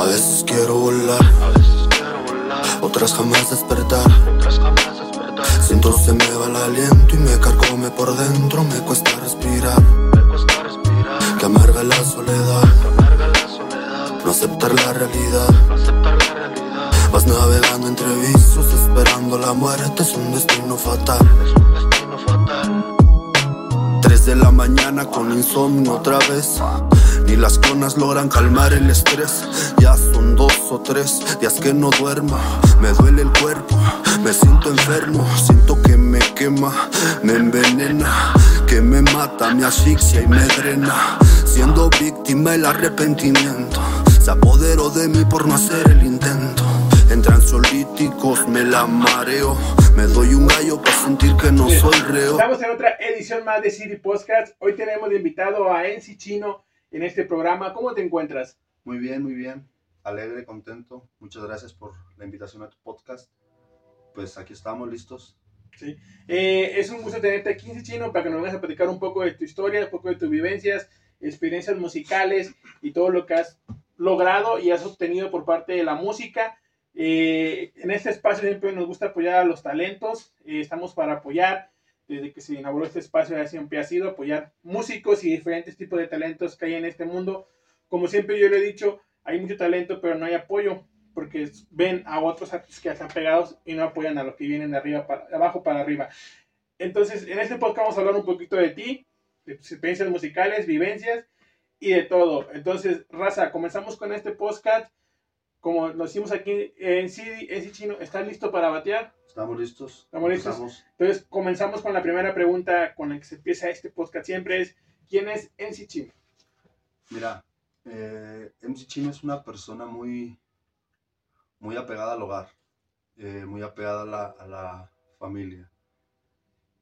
A veces quiero volar, otras jamás despertar. Siento se me va el aliento y me cargome por dentro, me cuesta respirar. Que amarga la soledad, no aceptar la realidad. Vas navegando entre visos, esperando la muerte, es un destino fatal. Tres de la mañana con insomnio otra vez. Ni las clonas logran calmar el estrés. Ya son dos o tres días que no duermo. Me duele el cuerpo, me siento enfermo. Siento que me quema, me envenena. Que me mata, me asfixia y me drena. Siendo víctima el arrepentimiento. Se apoderó de mí por no hacer el intento. Entre ansiolíticos me la mareo. Me doy un gallo para sentir que no soy reo. Estamos en otra edición más de City Podcast. Hoy tenemos de invitado a Enzi Chino en este programa. ¿Cómo te encuentras? Muy bien, muy bien. Alegre, contento. Muchas gracias por la invitación a tu podcast. Pues aquí estamos listos. Sí. Eh, es un gusto tenerte aquí, Chino, para que nos vengas a platicar un poco de tu historia, un poco de tus vivencias, experiencias musicales y todo lo que has logrado y has obtenido por parte de la música. Eh, en este espacio siempre nos gusta apoyar a los talentos, eh, estamos para apoyar, desde que se inauguró este espacio ya siempre ha sido apoyar músicos y diferentes tipos de talentos que hay en este mundo. Como siempre yo lo he dicho, hay mucho talento pero no hay apoyo, porque ven a otros artistas que están pegados y no apoyan a los que vienen de arriba para, de abajo para arriba. Entonces, en este podcast vamos a hablar un poquito de ti, de tus experiencias musicales, vivencias y de todo. Entonces, Raza, comenzamos con este podcast como lo hicimos aquí en CD, ese chino, ¿estás listo para batear? Estamos listos. Estamos listos. Empezamos. Entonces, comenzamos con la primera pregunta con la que se empieza este podcast siempre es, ¿quién es NC Chino? Mira, eh, MC Chino es una persona muy, muy apegada al hogar, eh, muy apegada a la, a la familia.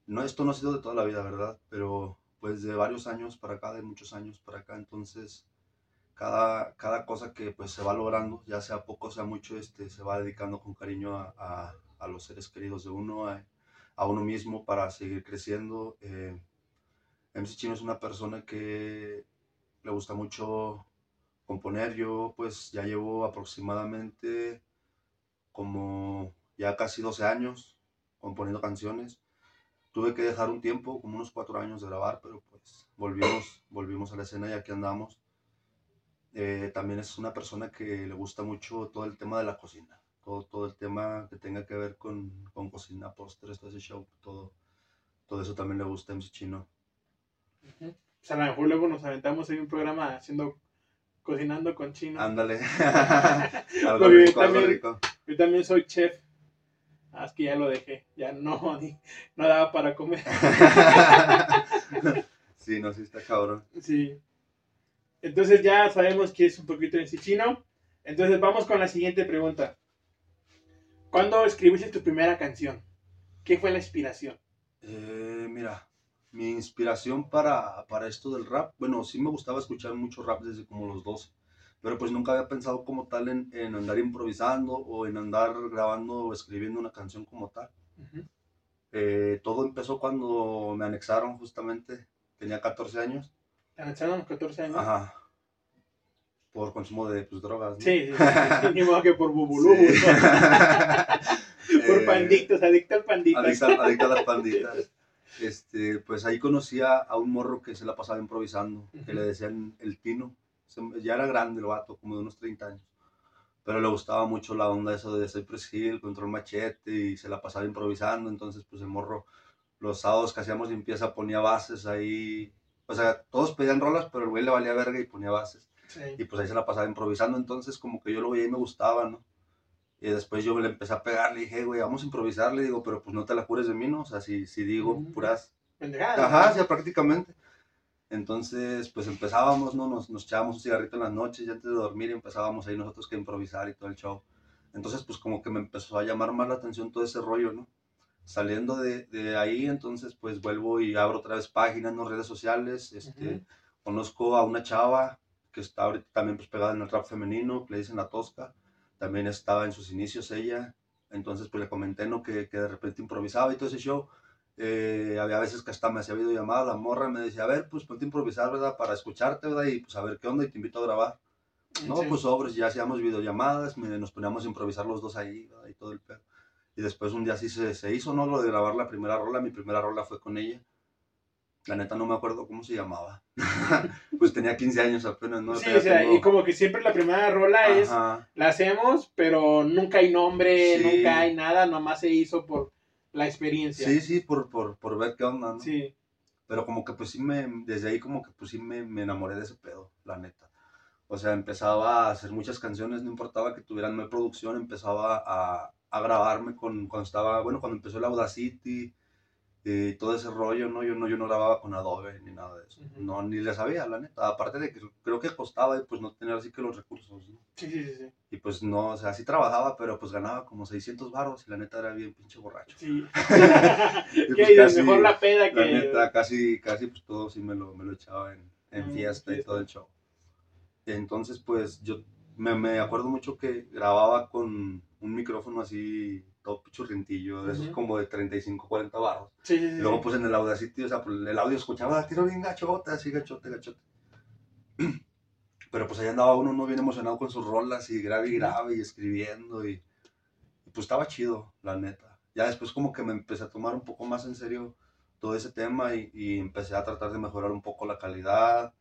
No, esto no ha sido de toda la vida, ¿verdad? Pero pues de varios años para acá, de muchos años para acá, entonces cada, cada cosa que pues se va logrando, ya sea poco, sea mucho, este, se va dedicando con cariño a, a, a los seres queridos de uno, a, uno mismo para seguir creciendo. Eh, MC Chino es una persona que le gusta mucho componer. Yo pues ya llevo aproximadamente como ya casi 12 años componiendo canciones. Tuve que dejar un tiempo, como unos cuatro años de grabar, pero pues volvimos, volvimos a la escena y aquí andamos. Eh, también es una persona que le gusta mucho todo el tema de la cocina, todo, todo el tema que tenga que ver con, con cocina, postres, todo ese show, todo, todo eso también le gusta a MC Chino. Uh -huh. Pues a lo mejor luego nos aventamos en un programa haciendo, cocinando con chino. Ándale. algo algo rico, yo, algo también, rico. yo también soy chef. Ah, es que ya lo dejé, ya no, ni, no daba para comer. sí, no, sí está cabrón. Sí. Entonces ya sabemos que es un poquito en chino. Entonces vamos con la siguiente pregunta. ¿Cuándo escribiste tu primera canción? ¿Qué fue la inspiración? Eh, mira, mi inspiración para, para esto del rap, bueno, sí me gustaba escuchar mucho rap desde como los 12, pero pues nunca había pensado como tal en, en andar improvisando o en andar grabando o escribiendo una canción como tal. Uh -huh. eh, todo empezó cuando me anexaron justamente, tenía 14 años. ¿Te anexaron a los 14 años? Ajá. Por consumo de pues, drogas. ¿no? Sí, sí, sí. Ni modo que por bubulú. Sí. por Eh, panditos, adicto al pandito. Adicta, adicta a las panditas. Este, pues ahí conocí a, un morro que se la pasaba improvisando, que le decían el Tino. Ya era grande el vato, como de unos 30 años. Pero le gustaba mucho la onda eso de Cypress Hill, control machete y se la pasaba improvisando. Entonces, pues el morro, los sábados que hacíamos limpieza ponía bases ahí. O sea, todos pedían rolas, pero el güey le valía verga y ponía bases. Sí. Y pues ahí se la pasaba improvisando. Entonces, como que yo lo veía y me gustaba, ¿no? Y después yo le empecé a pegar, le dije, güey, vamos a improvisar, le digo, pero pues no te la jures de mí, ¿no? O sea, si, si digo Ujú. puras Pendejada. Ajá, ya prácticamente. Entonces, pues empezábamos, ¿no? Nos, nos echábamos un cigarrito en las noches y antes de dormir empezábamos ahí nosotros que improvisar y todo el show. Entonces, pues como que me empezó a llamar más la atención todo ese rollo, ¿no? Saliendo de, de ahí, entonces, pues vuelvo y abro otra vez páginas, ¿no? Redes sociales, este, conozco a una chava que está ahorita también pues pegada en el rap femenino, que le dicen La Tosca, también estaba en sus inicios ella, entonces pues le comenté, ¿no? Que, que de repente improvisaba y todo ese show, eh, había veces que hasta me hacía videollamada, la morra me decía, a ver, pues ponte a improvisar, ¿verdad? Para escucharte, ¿verdad? Y pues a ver qué onda y te invito a grabar. No, Sí. pues sobres, ya hacíamos videollamadas, nos poníamos a improvisar los dos ahí ¿verdad? y todo el pedo. Y después un día sí se, se hizo, ¿no? Lo de grabar la primera rola, mi primera rola fue con ella. La neta no me acuerdo cómo se llamaba. pues tenía 15 años apenas, ¿no? Sí, o sea, tengo- y como que siempre la primera rola es, Ajá. la hacemos, pero nunca hay nombre, Sí. nunca hay nada, nomás se hizo por la experiencia. Sí, sí, por, por, por ver qué onda, ¿no? Sí. Pero como que pues sí me, desde ahí como que pues sí me, me enamoré de ese pedo, la neta. O sea, empezaba a hacer muchas canciones, no importaba que tuvieran mal producción, empezaba a, a grabarme con, cuando estaba, bueno, cuando empezó el Audacity y todo ese rollo, ¿no? Yo no, yo no grababa con Adobe ni nada de eso. No, ni le sabía, la neta. Aparte de que creo que costaba pues no tener así que los recursos, ¿no? Sí, sí, sí. Y pues no, o sea, sí trabajaba, pero pues ganaba como 600 baros y la neta era bien pinche borracho. Sí. Y que pues casi- mejor la peda que. La neta, casi, casi pues todo sí me lo, me lo echaba en, en Mm, fiesta y todo el show. Entonces, pues yo me, me acuerdo mucho que grababa con un micrófono así, todo pichurrientillo, de esos como de 35, 40 barros. Sí, sí, sí. Y luego pues en el Audacity, o sea, pues, el audio escuchaba, tiro bien gachote, así gachote, gachote. Pero pues ahí andaba uno no bien emocionado con sus rolas y grave y grave y escribiendo y, y, pues estaba chido, la neta. Ya después como que me empecé a tomar un poco más en serio todo ese tema y, y empecé a tratar de mejorar un poco la calidad.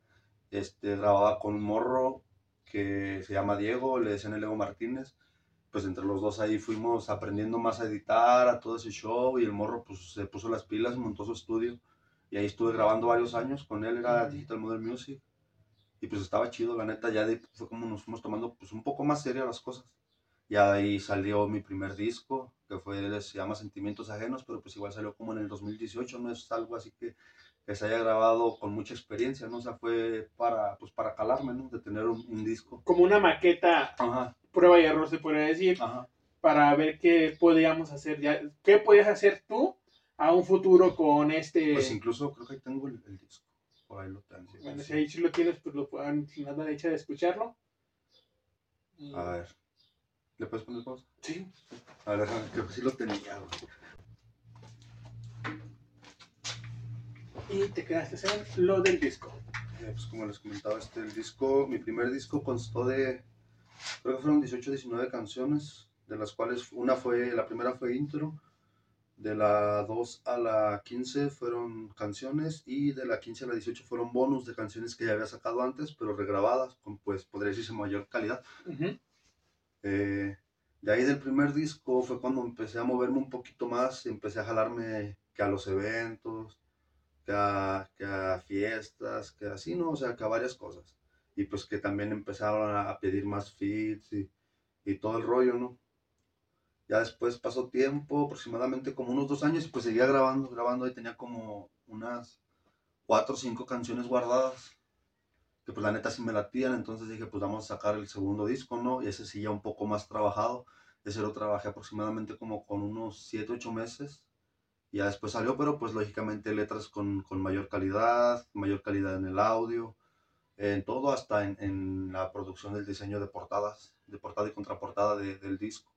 Este, grababa con un morro que se llama Diego, le decían el Ego Martínez. Pues entre los dos ahí fuimos aprendiendo más a editar, a todo ese show y el morro pues se puso las pilas, montó su estudio y ahí estuve grabando varios años con él, era. Digital Model Music y pues estaba chido, la neta, ya de fue como nos fuimos tomando pues un poco más serias las cosas. De ahí salió mi primer disco, que fue, se llama Sentimientos Ajenos, pero pues igual salió como en el 2018, no es algo así que, que se haya grabado con mucha experiencia, ¿no? O sea, fue para, pues para calarme, ¿no? De tener un, un disco. Como una maqueta, Ajá, prueba y error se podría decir, ajá. para ver qué podíamos hacer ya. ¿Qué puedes hacer tú a un futuro con este? Pues incluso creo que tengo el, el disco, por ahí lo tengo. Bueno, si ahí sí lo tienes, pues lo puedan, sin nada de hecha de escucharlo. Y- A ver, ¿le puedes poner pausa? Sí. A ver, creo que sí lo tenía. Y te quedaste en lo del disco. Eh, pues como les comentaba, este, el disco, mi primer disco constó de, creo que fueron 18, 19 canciones, de las cuales una fue, la primera fue intro, de la 2 a la 15 fueron canciones y de la 15 a la 18 fueron bonus de canciones que ya había sacado antes, pero regrabadas, con pues podría decirse mayor calidad. Ujú. Eh, de ahí del primer disco fue cuando empecé a moverme un poquito más, empecé a jalarme que a los eventos, que a, que a fiestas, que así, ¿no? O sea, que a varias cosas. Y pues que también empezaron a, pedir más feeds y, todo el rollo, ¿no? Ya después pasó tiempo, aproximadamente como unos dos años, y pues seguía grabando, grabando, y tenía como unas cuatro o cinco canciones guardadas que pues la neta sí me latían, entonces dije pues vamos a sacar el segundo disco, ¿no? Y ese sí ya un poco más trabajado, ese lo trabajé aproximadamente como con unos 7, 8 meses, y ya después salió, pero pues lógicamente letras con, con mayor calidad, mayor calidad en el audio, en todo, hasta en, en la producción del diseño de portadas, de portada y contraportada de- del disco.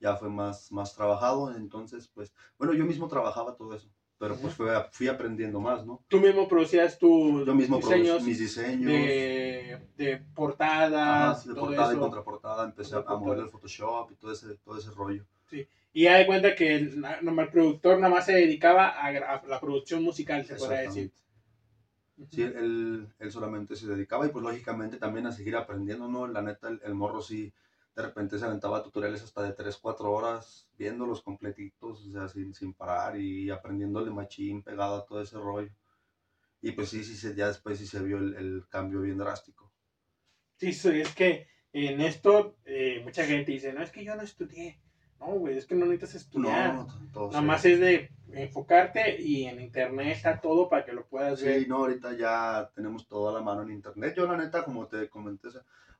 Ya fue más, más trabajado, entonces pues, bueno, yo mismo trabajaba todo eso, pero pues fue, fui aprendiendo más, ¿no? Tú mismo producías tus Yo mismo diseños mis diseños. de, de Ajá, portadas, sí, de todo portada y eso. contraportada, empecé a, a mover el Photoshop y todo ese, todo ese rollo. Y ya de cuenta que el, el productor nada más se dedicaba a, a la producción musical, se podría decir. Exactamente. Sí, él, él solamente se dedicaba y pues lógicamente también a seguir aprendiendo, ¿no? La neta, el, el morro sí, de repente se aventaba tutoriales hasta de 3, 4 horas viéndolos completitos, o sea, sin, sin parar y aprendiéndole machín, pegado a todo ese rollo. Y pues sí, sí, se- ya después sí se vio el, el cambio bien drástico. Sí, sí, es que en esto eh, mucha gente dice, no, es que yo no estudié. No, güey, es que no necesitas estudiar. No, todo Nada se- más es de enfocarte y en internet está todo para que lo puedas Sí, ver. no, ahorita ya tenemos todo a la mano en internet. Yo, la neta, como te comenté,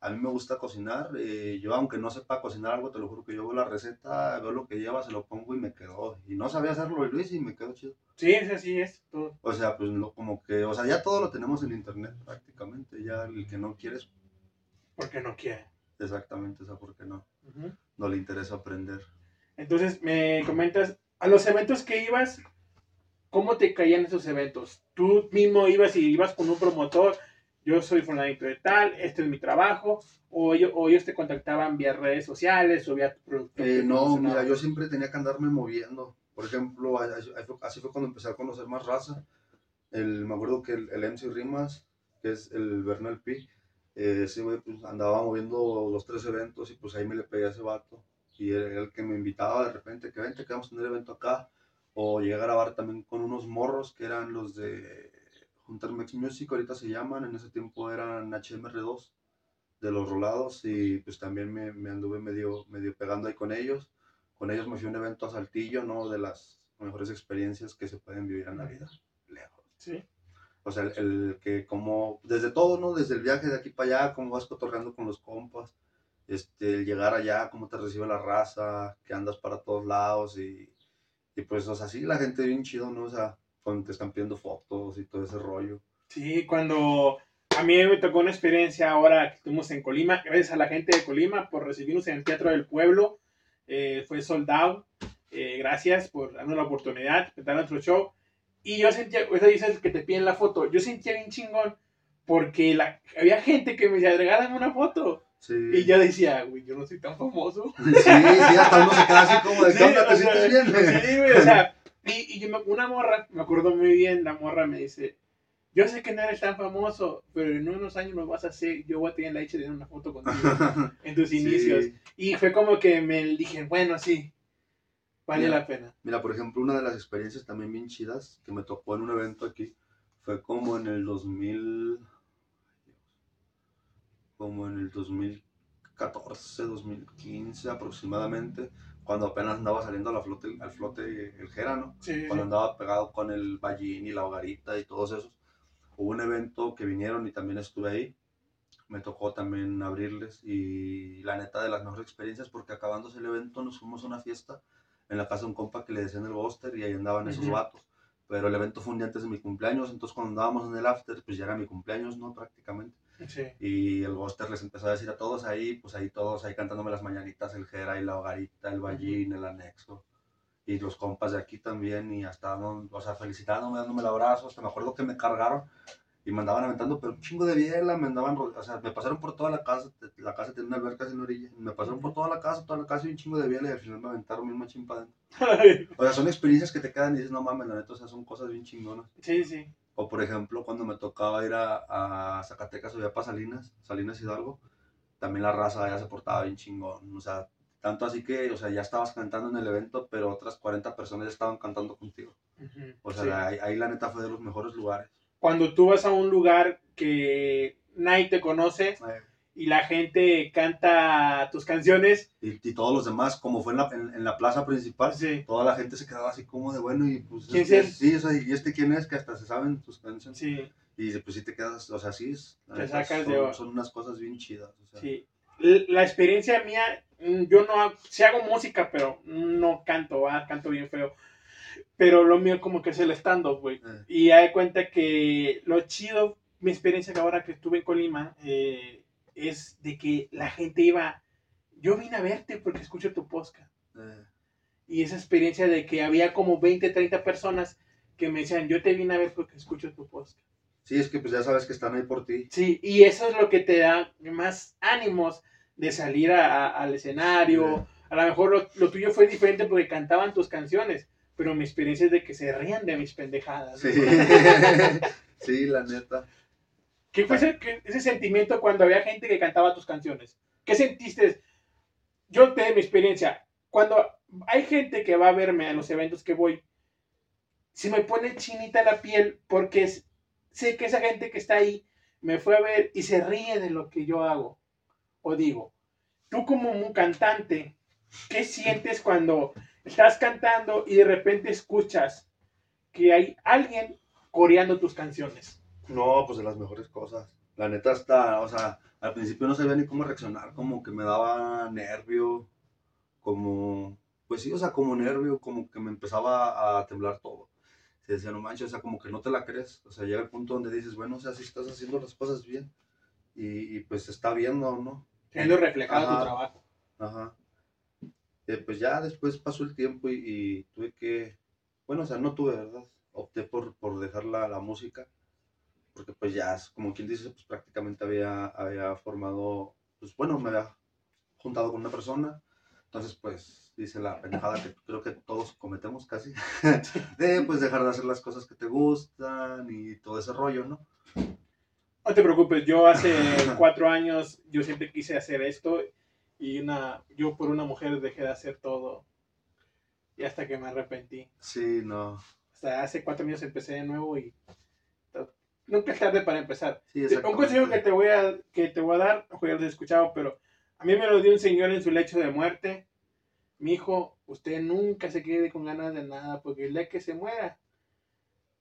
a mí me gusta cocinar. eh, yo, aunque no sepa cocinar algo, te lo juro que yo veo la receta, veo lo que lleva, se lo pongo y me quedó. Y no sabía hacerlo y lo hice y me quedó chido. Sí, es así, es todo. O sea, pues no, como que, o sea, ya todo lo tenemos en internet prácticamente. Ya el que no quieres, Porque no quiere. exactamente, o sea, porque no, no le interesa aprender. Entonces me comentas, a los eventos que ibas, ¿cómo te caían esos eventos? ¿Tú mismo ibas y ibas con un promotor? yo soy fulanito de tal, este es mi trabajo, o, ellos, o ellos te contactaban vía redes sociales o vía producto. Eh, no, mira, yo siempre tenía que andarme moviendo. Por ejemplo, así fue cuando empecé a conocer más raza. El, me acuerdo que el, el MC Rimas, que es el Bernal P, eh, ese güey pues, andaba moviendo los tres eventos y pues ahí me le pegué a ese vato. Y era el que me invitaba de repente, que vente, que vamos a tener evento acá. O llegué a grabar también con unos morros que eran los de Juntar Mex Music, ahorita se llaman, en ese tiempo eran HMR2 de los rolados y pues también me, me, anduve medio, medio pegando ahí con ellos. Con ellos me fui a un evento a Saltillo, ¿no? De las mejores experiencias que se pueden vivir en la vida, lejos. Sí. O sea, el, que como, desde todo, ¿no? Desde el viaje de aquí para allá, cómo vas cotorreando con los compas, este, el llegar allá, cómo te recibe la raza, que andas para todos lados y, y pues, o sea, sí, la gente bien chido, ¿no? O sea, cuando te están pidiendo fotos y todo ese rollo. Sí, cuando a mí me tocó una experiencia ahora que estuvimos en Colima, gracias a la gente de Colima por recibirnos en el Teatro del Pueblo, eh, fue soldado, eh, gracias por darnos la oportunidad de dar nuestro show. Y yo sentía, esa dices que te piden la foto, yo sentía bien chingón porque la, había gente que me decía, regalan una foto. Sí. Y yo decía, güey, yo no soy tan famoso. Sí, sí, hasta uno se queda así como de, sí, ¿te sientes bien? Sí, güey, o sea, y, y yo una morra, me acuerdo muy bien, la morra me dice, yo sé que no eres tan famoso, pero en unos años lo vas a hacer, yo voy a tener la hecha de una foto contigo en tus inicios. Y fue como que me dije, bueno, sí, vale la pena. Mira, por ejemplo, una de las experiencias también bien chidas que me tocó en un evento aquí, fue como en el 2000, como en el 2014, 2015 aproximadamente cuando apenas andaba saliendo a la flote, al flote el Gerano, cuando andaba pegado con el Ballín y la Hogarita y todos esos. Hubo un evento que vinieron y también estuve ahí. Me tocó también abrirles y la neta de las mejores experiencias porque acabándose el evento nos fuimos a una fiesta en la casa de un compa que le decían el Buster y ahí andaban esos vatos. Pero el evento fue un día antes de mi cumpleaños, entonces cuando andábamos en el after, pues ya era mi cumpleaños, ¿no? Prácticamente. Y el Buster les empezó a decir a todos ahí, pues ahí todos ahí cantándome las mañanitas, el Jera y la hogarita, el Ballín, el anexo. Y los compas de aquí también, y hasta, o sea, felicitándome, dándome el abrazo. Hasta me acuerdo que me cargaron y me andaban aventando, pero un chingo de biela, me andaban, o sea, me pasaron por toda la casa, la casa tiene una alberca en la orilla, me pasaron por toda la casa, toda la casa y un chingo de biela y al final me aventaron mismo adentro. o sea, son experiencias que te quedan y dices, no mames, la neta, o sea, son cosas bien chingonas. Sí, sí. O por ejemplo, cuando me tocaba ir a, a Zacatecas o ya para Salinas, Salinas Hidalgo, también la raza ya se portaba bien chingón. O sea, tanto así que, o sea, ya estabas cantando en el evento, pero otras 40 personas ya estaban cantando contigo. O sea, ahí, la neta fue de los mejores lugares. Cuando tú vas a un lugar que nadie te conoce, y la gente canta tus canciones. Y, todos los demás, como fue en la, en, la plaza principal, toda la gente se quedaba así como de bueno y pues... ¿Quién es? Sí, o sea, y este quién es, que hasta se saben tus canciones. Sí. Y pues sí te quedas, o sea, sí, te sacas son, de... son unas cosas bien chidas. O sea. Sí. La experiencia mía, mm, yo no, sí hago música, pero no canto, ah, canto bien feo. Pero lo mío como que es el stand-up, güey. Eh. Y hay cuenta que lo chido, mi experiencia que ahora que estuve en Colima, eh, es de que la gente iba, yo vine a verte porque escucho tu podcast. Eh. Y esa experiencia de que había como 20, 30 personas que me decían, yo te vine a ver porque escucho tu podcast. Sí, es que pues ya sabes que están ahí por ti. Sí, y eso es lo que te da más ánimos de salir al escenario. A lo mejor lo, tuyo fue diferente porque cantaban tus canciones, pero mi experiencia es de que se rían de mis pendejadas. Sí, sí la neta. ¿Qué fue ese, sentimiento cuando había gente que cantaba tus canciones? ¿Qué sentiste? Yo te mi experiencia. Cuando hay gente que va a verme a los eventos que voy, se me pone chinita la piel porque sé que esa gente que está ahí me fue a ver y se ríe de lo que yo hago o digo. Tú como un cantante, ¿qué sientes cuando estás cantando y de repente escuchas que hay alguien coreando tus canciones? No, pues de las mejores cosas. La neta está, o sea, al principio no sabía ni cómo reaccionar, como que me daba nervio, como, pues sí, o sea, como nervio, como que me empezaba a temblar todo. Se decía, no manches, o sea, como que no te la crees. O sea, llega el punto donde dices, bueno, o sea, si estás haciendo las cosas bien. Y, pues se está viendo, ¿no? Viendo reflejado tu trabajo. Ajá. Eh, pues ya después pasó el tiempo y, tuve que, bueno, o sea, no tuve, ¿verdad? Opté por, por dejar la, la música porque pues ya, como quien dice, pues prácticamente había, había formado, pues bueno, me había juntado con una persona, entonces pues dice la pendejada que creo que todos cometemos casi, de pues dejar de hacer las cosas que te gustan y todo ese rollo, ¿no? No te preocupes, yo hace cuatro años, yo siempre quise hacer esto y una, yo por una mujer dejé de hacer todo y hasta que me arrepentí. Sí, no. Hasta hace cuatro años empecé de nuevo y nunca es tarde para empezar. Sí, Un consejo que te voy a, que te voy a dar, ojo, ya lo he escuchado, pero a mí me lo dio un señor en su lecho de muerte. Mi hijo, usted nunca se quede con ganas de nada, porque el día que se muera,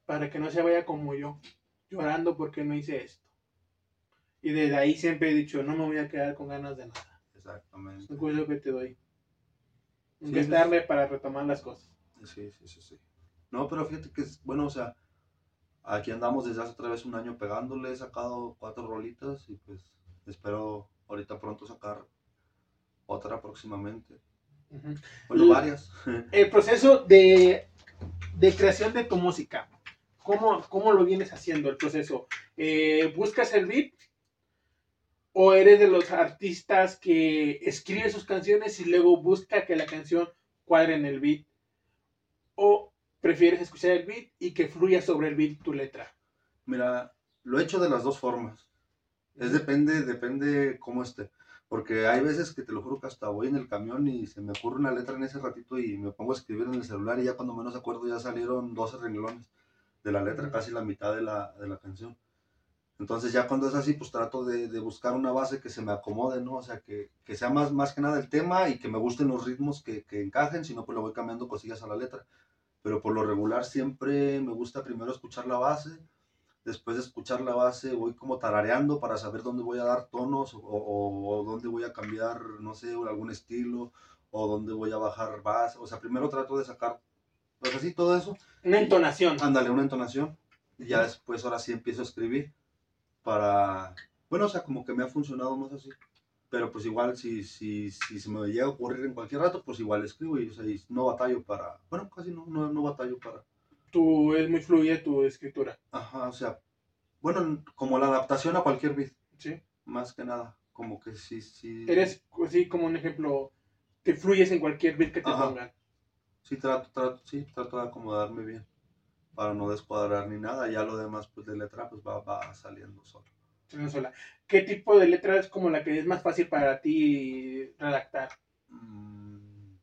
para que no se vaya como yo, llorando porque no hice esto. Y desde ahí siempre he dicho, no me voy a quedar con ganas de nada. Es Exactamente. un consejo que te doy. Nunca Sí, es tarde para retomar las cosas. Sí, sí, sí, sí. No, pero fíjate que es, bueno, o sea, aquí andamos desde hace otra vez un año pegándole, he sacado cuatro rolitas y pues espero ahorita pronto sacar otra próximamente. Ujú. Bueno, Y- varias. el proceso de, de creación de tu música, ¿cómo, cómo lo vienes haciendo el proceso? Eh, ¿Buscas el beat? ¿O eres de los artistas que escribe sus canciones y luego busca que la canción cuadre en el beat? ¿O prefieres escuchar el beat y que fluya sobre el beat tu letra? Mira, lo he hecho de las dos formas. Es depende, depende cómo esté. Porque hay veces que te lo juro que hasta voy en el camión y se me ocurre una letra en ese ratito y me pongo a escribir en el celular y ya cuando menos acuerdo ya salieron 12 renglones de la letra, casi la mitad de la, de la canción. Entonces ya cuando es así, pues trato de, de buscar una base que se me acomode, ¿no? O sea, que, que sea más, más que nada el tema y que me gusten los ritmos que, que encajen, si no, pues le voy cambiando cosillas a la letra. Pero por lo regular siempre me gusta primero escuchar la base, después de escuchar la base voy como tarareando para saber dónde voy a dar tonos o, o- o dónde voy a cambiar, no sé, algún estilo o dónde voy a bajar base. O sea, primero trato de sacar, pues así todo eso, Una entonación. ándale, una entonación. Y ya después ahora sí empiezo a escribir para, bueno, o sea, como que me ha funcionado más así. Pero pues igual si, si, si se me llega a ocurrir en cualquier rato, pues igual escribo y, o sea, y no batallo para, bueno, casi no, no, no batallo para, Tu, es muy fluida tu escritura. ajá, o sea, bueno, como la adaptación a cualquier beat, ¿sí? más que nada, como que sí, sí. Eres así como un ejemplo, te fluyes en cualquier beat que te Ajá. pongan. Sí, trato, trato, sí, trato de acomodarme bien para no descuadrar ni nada, ya lo demás pues de letra pues va, va saliendo solo. Una sola. ¿Qué tipo de letra es como la que es más fácil para ti redactar? Mm,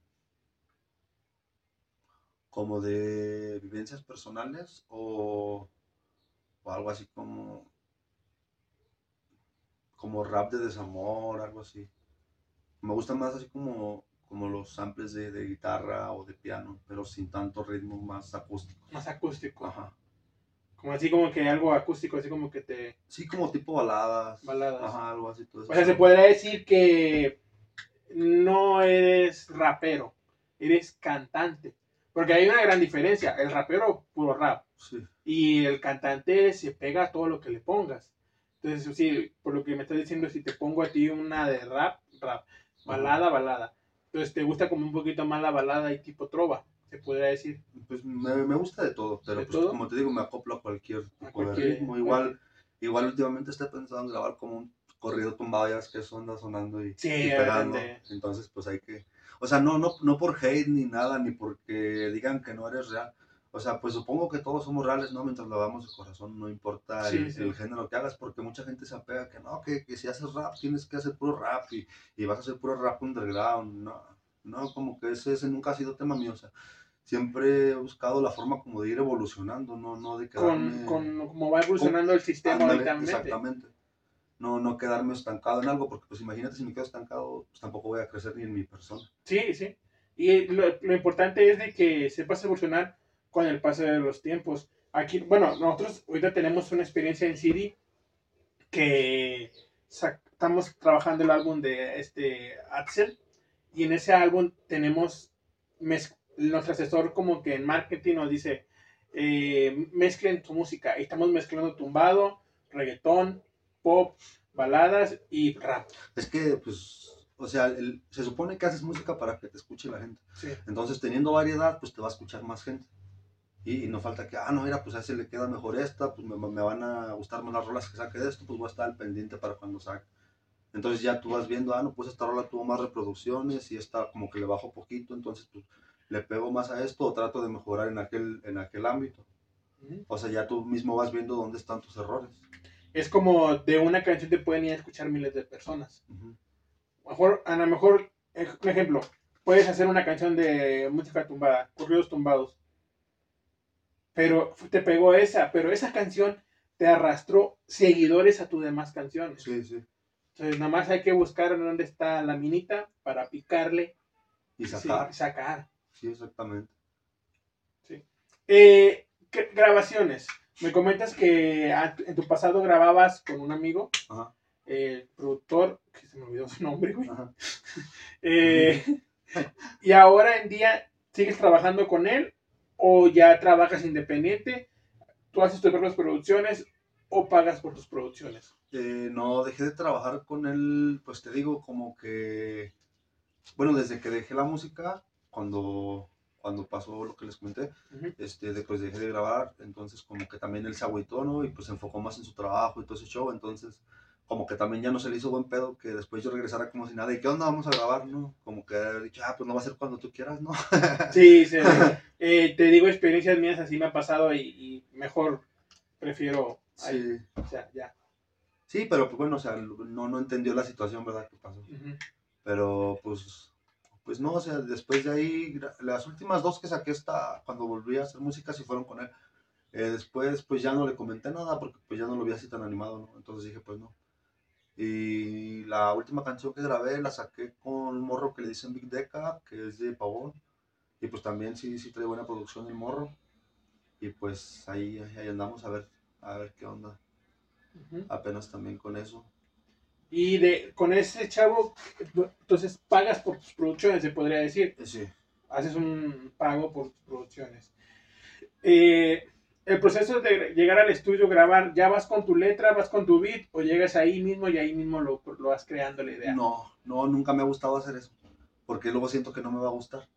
como de vivencias personales o, o algo así como como rap de desamor, algo así. Me gusta más así como, como los samples de, de guitarra o de piano, pero sin tanto ritmo más acústico. Más acústico. Ajá. Como así como que algo acústico, así como que te... Sí, como tipo baladas. Baladas. Ajá, algo así. Todo eso. O sea, se podría decir que no eres rapero, eres cantante. Porque hay una gran diferencia. El rapero, puro rap. Sí, Y el cantante se pega a todo lo que le pongas. Entonces, sí, por lo que me estás diciendo, si te pongo a ti una de rap, rap, balada, balada. Entonces, ¿te gusta como un poquito más la balada y tipo trova? Se podría decir. Pues me, me gusta de todo, pero ¿De pues todo? como te digo, me acoplo a cualquier tipo cualquier- de ritmo. Igual, igual últimamente estoy pensando en grabar como un corrido tumbado, ya que eso anda sonando y, Sí, y pegando. Entonces, pues hay que. O sea, no, no, no por hate ni nada, ni porque digan que no eres real. O sea, pues supongo que todos somos reales, ¿no? Mientras lo hagamos de corazón, no importa el, Sí, sí. el género que hagas, porque mucha gente se apega que no, que, que si haces rap tienes que hacer puro rap y, y vas a hacer puro rap underground. No, no, como que ese, ese nunca ha sido tema mío. O sea, siempre he buscado la forma como de ir evolucionando, no, no de quedarme... Con, con como va evolucionando el sistema Ándale, ahorita. exactamente. No, no quedarme estancado en algo, porque pues imagínate si me quedo estancado, pues tampoco voy a crecer ni en mi persona. Sí, sí. Y lo, lo importante es de que sepas evolucionar con el paso de los tiempos. Aquí, bueno, nosotros ahorita tenemos una experiencia en CD que estamos trabajando el álbum de este Axel y en ese álbum tenemos mez- nuestro asesor como que en marketing nos dice eh, mezclen tu música y estamos mezclando tumbado, reggaetón, pop, baladas y rap. Es que, pues, o sea, el- se supone que haces música para que te escuche la gente. Sí. Entonces, teniendo variedad, pues te va a escuchar más gente. Y, no falta que, ah, no, mira, pues a ese le queda mejor esta, pues me, me van a gustar más las rolas que saque de esto, pues voy a estar al pendiente para cuando saque. Entonces ya tú vas viendo, ah, no, pues esta rola tuvo más reproducciones y esta como que le bajo poquito, entonces pues le pego más a esto o trato de mejorar en aquel, en aquel ámbito. O sea, ya tú mismo vas viendo dónde están tus errores. Es como de una canción te pueden ir a escuchar miles de personas. mejor, a lo mejor, un ejemplo, puedes hacer una canción de música tumbada, corridos tumbados. Pero te pegó esa, pero esa canción te arrastró seguidores a tus demás canciones. Sí, sí. Entonces, nada más hay que buscar dónde está la minita para picarle y sacar. Sí, sacar. Sí, exactamente. Sí. Eh, grabaciones. Me comentas que en tu pasado grababas con un amigo, el productor, que se me olvidó su nombre, güey. Eh, y ahora en día, ¿sigues trabajando con él o ya trabajas independiente? ¿Tú haces tus propias producciones o pagas por tus producciones? Eh, no, dejé de trabajar con él, pues te digo, como que, bueno, desde que dejé la música, cuando, cuando pasó lo que les comenté, este, después dejé de grabar, entonces como que también él se agüitó, ¿no? Y pues se enfocó más en su trabajo y todo ese show, entonces como que también ya no se le hizo buen pedo que después yo regresara como si nada, ¿y qué onda vamos a grabar, no? Como que he dicho, ah, pues no va a ser cuando tú quieras, ¿no? sí, sí. Eh, te digo, experiencias mías así me ha pasado y, mejor prefiero... Sí. O sea, ya. Sí, pero pues bueno, o sea, no, no entendió la situación, ¿verdad? ¿Qué pasó? Pero pues, pues no, o sea, después de ahí, las últimas dos que saqué esta, cuando volví a hacer música, sí fueron con él. Eh, después, pues ya no le comenté nada porque pues ya no lo vi así tan animado, ¿no? Entonces dije, pues no. Y la última canción que grabé la saqué con un morro que le dicen Big Deca, que es de Pavón. Y pues también sí, sí trae buena producción el morro. Y pues ahí, ahí andamos a ver, a ver qué onda apenas también con eso. Y de, con ese chavo, entonces pagas por tus producciones, se podría decir. Sí. Haces un pago por tus producciones. Eh, el proceso de llegar al estudio, grabar, ¿ya vas con tu letra, vas con tu beat o llegas ahí mismo y ahí mismo lo, lo vas creando la idea? No, no, nunca me ha gustado hacer eso, porque luego siento que no me va a gustar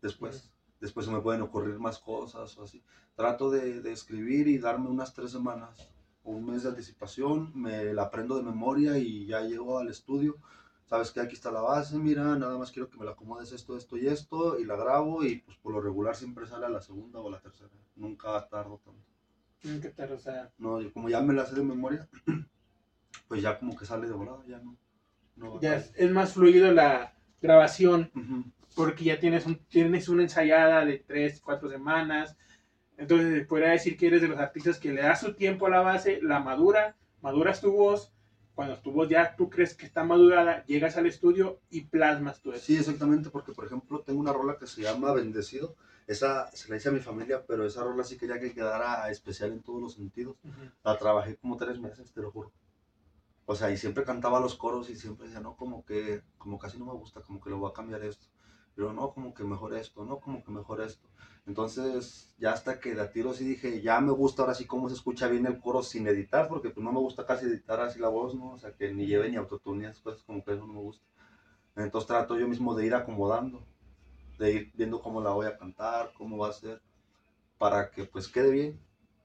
después. Después se me pueden ocurrir más cosas o así. Trato de, de escribir y darme unas tres semanas un mes de anticipación, me la aprendo de memoria y ya llego al estudio. Sabes que aquí está la base, mira, nada más quiero que me la acomodes esto, esto y esto, y la grabo y pues por lo regular siempre sale a la segunda o a la tercera. Nunca tardo tanto. Nunca tardo, o sea. No, como ya me la sé de memoria, pues ya como que sale de volada, ya no. ya es, más fluido la grabación, porque ya tienes, un, tienes una ensayada de tres, cuatro semanas, entonces, podría decir que eres de los artistas que le das su tiempo a la base, la madura, maduras tu voz. Cuando tu voz ya tú crees que está madurada, llegas al estudio y plasmas tu Sí, exactamente, porque por ejemplo tengo una rola que se llama Bendecido. Esa se la hice a mi familia, pero esa rola sí quería que quedara especial en todos los sentidos. La trabajé como tres meses, te lo juro. O sea, y siempre cantaba los coros y siempre decía, no, como que, como casi no me gusta, como que lo voy a cambiar esto. Pero no, como que mejor esto, no, como que mejor esto. Entonces, ya hasta que de a tiro sí dije, ya me gusta ahora sí cómo se escucha bien el coro sin editar, porque pues no me gusta casi editar así la voz, ¿no? O sea, que ni lleve ni autotune, cosas como que eso no me gusta. Entonces trato yo mismo de ir acomodando, de ir viendo cómo la voy a cantar, cómo va a ser, para que pues quede bien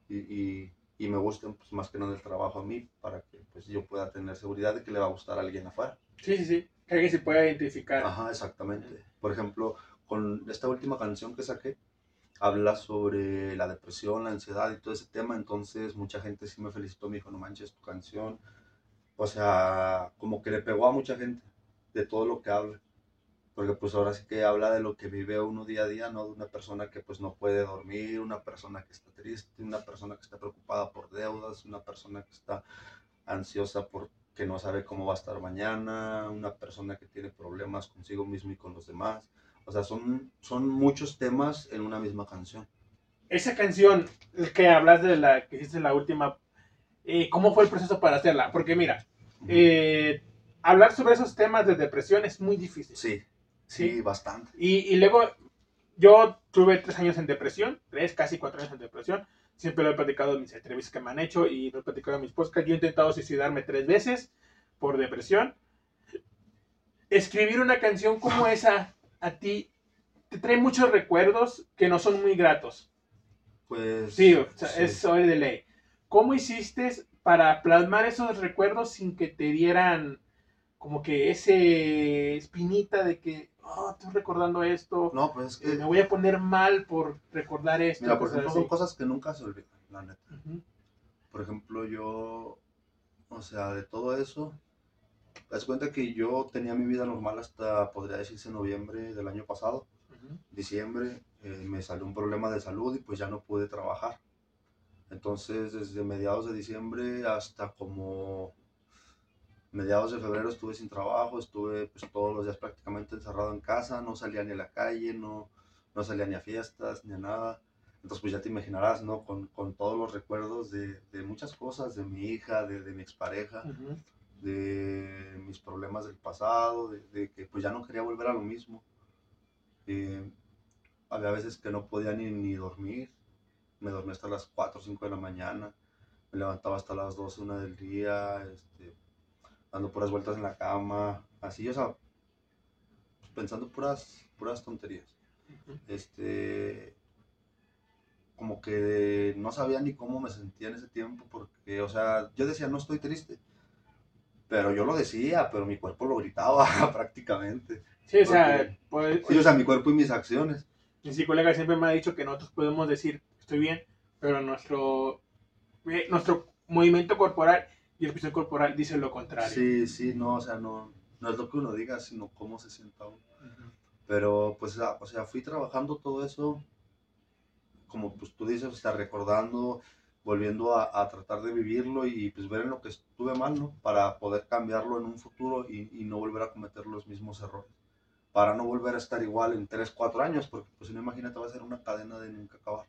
y, y me guste pues, más que nada el trabajo a mí, para que pues yo pueda tener seguridad de que le va a gustar a alguien afuera. Sí, sí, sí, que alguien se pueda identificar. Ajá, exactamente. Por ejemplo, con esta última canción que saqué, habla sobre la depresión, la ansiedad y todo ese tema, entonces mucha gente sí me felicitó, me dijo, no manches tu canción, o sea, como que le pegó a mucha gente de todo lo que habla, porque pues ahora sí que habla de lo que vive uno día a día, ¿no? De una persona que pues no puede dormir, una persona que está triste, una persona que está preocupada por deudas, una persona que está ansiosa porque no sabe cómo va a estar mañana, una persona que tiene problemas consigo mismo y con los demás. O sea, son, son muchos temas en una misma canción. Esa canción que hablas de la que hiciste la última, eh, ¿cómo fue el proceso para hacerla? Porque mira, eh, hablar sobre esos temas de depresión es muy difícil. Sí, sí, bastante. Y, y, luego, yo tuve tres años en depresión, tres, casi cuatro años en depresión. Siempre lo he platicado en mis entrevistas que me han hecho y lo he platicado en mis podcasts. Yo he intentado suicidarme tres veces por depresión. Escribir una canción como esa a ti te trae muchos recuerdos que no son muy gratos. Pues. Sí, o sea, sí. es sobre de ley. ¿Cómo hiciste para plasmar esos recuerdos sin que te dieran como que ese espinita de que, oh, estoy recordando esto, No, pues es eh, que. me voy a poner mal por recordar esto? Mira, por ejemplo, son cosas que nunca se olvidan, la neta. Por ejemplo, yo. O sea, de todo eso. Te das cuenta que yo tenía mi vida normal hasta, podría decirse, noviembre del año pasado. diciembre eh, me salió un problema de salud y pues ya no pude trabajar. Entonces, desde mediados de diciembre hasta como mediados de febrero estuve sin trabajo, estuve pues todos los días prácticamente encerrado en casa, no salía ni a la calle, no, no salía ni a fiestas, ni a nada. Entonces, pues ya te imaginarás, ¿no? Con, con todos los recuerdos de, de muchas cosas, de mi hija, de, de mi expareja, Ujú. de mis problemas del pasado, de, de que pues ya no quería volver a lo mismo. Eh, había veces que no podía ni, ni dormir, me dormía hasta las 4 o 5 de la mañana, me levantaba hasta las 12, 1 del día, este, dando puras vueltas en la cama, así, o sea, pensando puras, puras tonterías. Ujú. Este, como que no sabía ni cómo me sentía en ese tiempo, porque, o sea, yo decía, no estoy triste, pero yo lo decía, pero mi cuerpo lo gritaba prácticamente. Sí, o sea, pues, Sí, o sea, mi cuerpo y mis acciones. mi psicóloga siempre me ha dicho que nosotros podemos decir estoy bien, pero nuestro, eh, nuestro movimiento corporal y expresión corporal dice lo contrario. Sí, sí, no, o sea, no, no es lo que uno diga, sino cómo se sienta uno. Ujú. Pero, pues, ah, o sea, fui trabajando todo eso, como pues tú dices, o sea, recordando, volviendo a, a tratar de vivirlo y pues ver en lo que estuve mal, ¿no? Para poder cambiarlo en un futuro y, y no volver a cometer los mismos errores. Para no volver a estar igual en 3, 4 años, porque pues no imagínate va a ser una cadena de nunca acabar.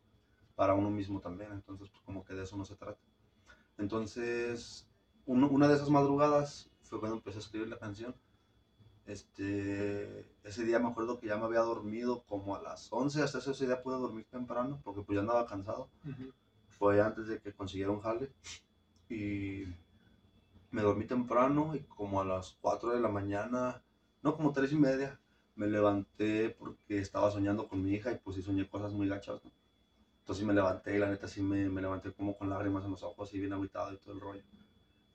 Para uno mismo también, entonces pues como que de eso no se trata. Entonces, uno- una de esas madrugadas fue cuando empecé a escribir la canción. Este, ese día me acuerdo que ya me había dormido como a las 11, hasta ese día pude dormir temprano porque pues ya andaba cansado. Fue antes de que consiguiera un jale y me dormí temprano y como a las 4 de la mañana, no, como 3 y media, me levanté porque estaba soñando con mi hija y pues sí soñé cosas muy gachas, ¿no? Entonces me levanté y la neta sí me, me levanté como con lágrimas en los ojos y bien agüitado y todo el rollo.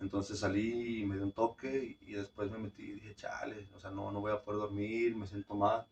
Entonces salí y me dio un toque y, después me metí y dije, chale, o sea, no, no voy a poder dormir, me siento mal.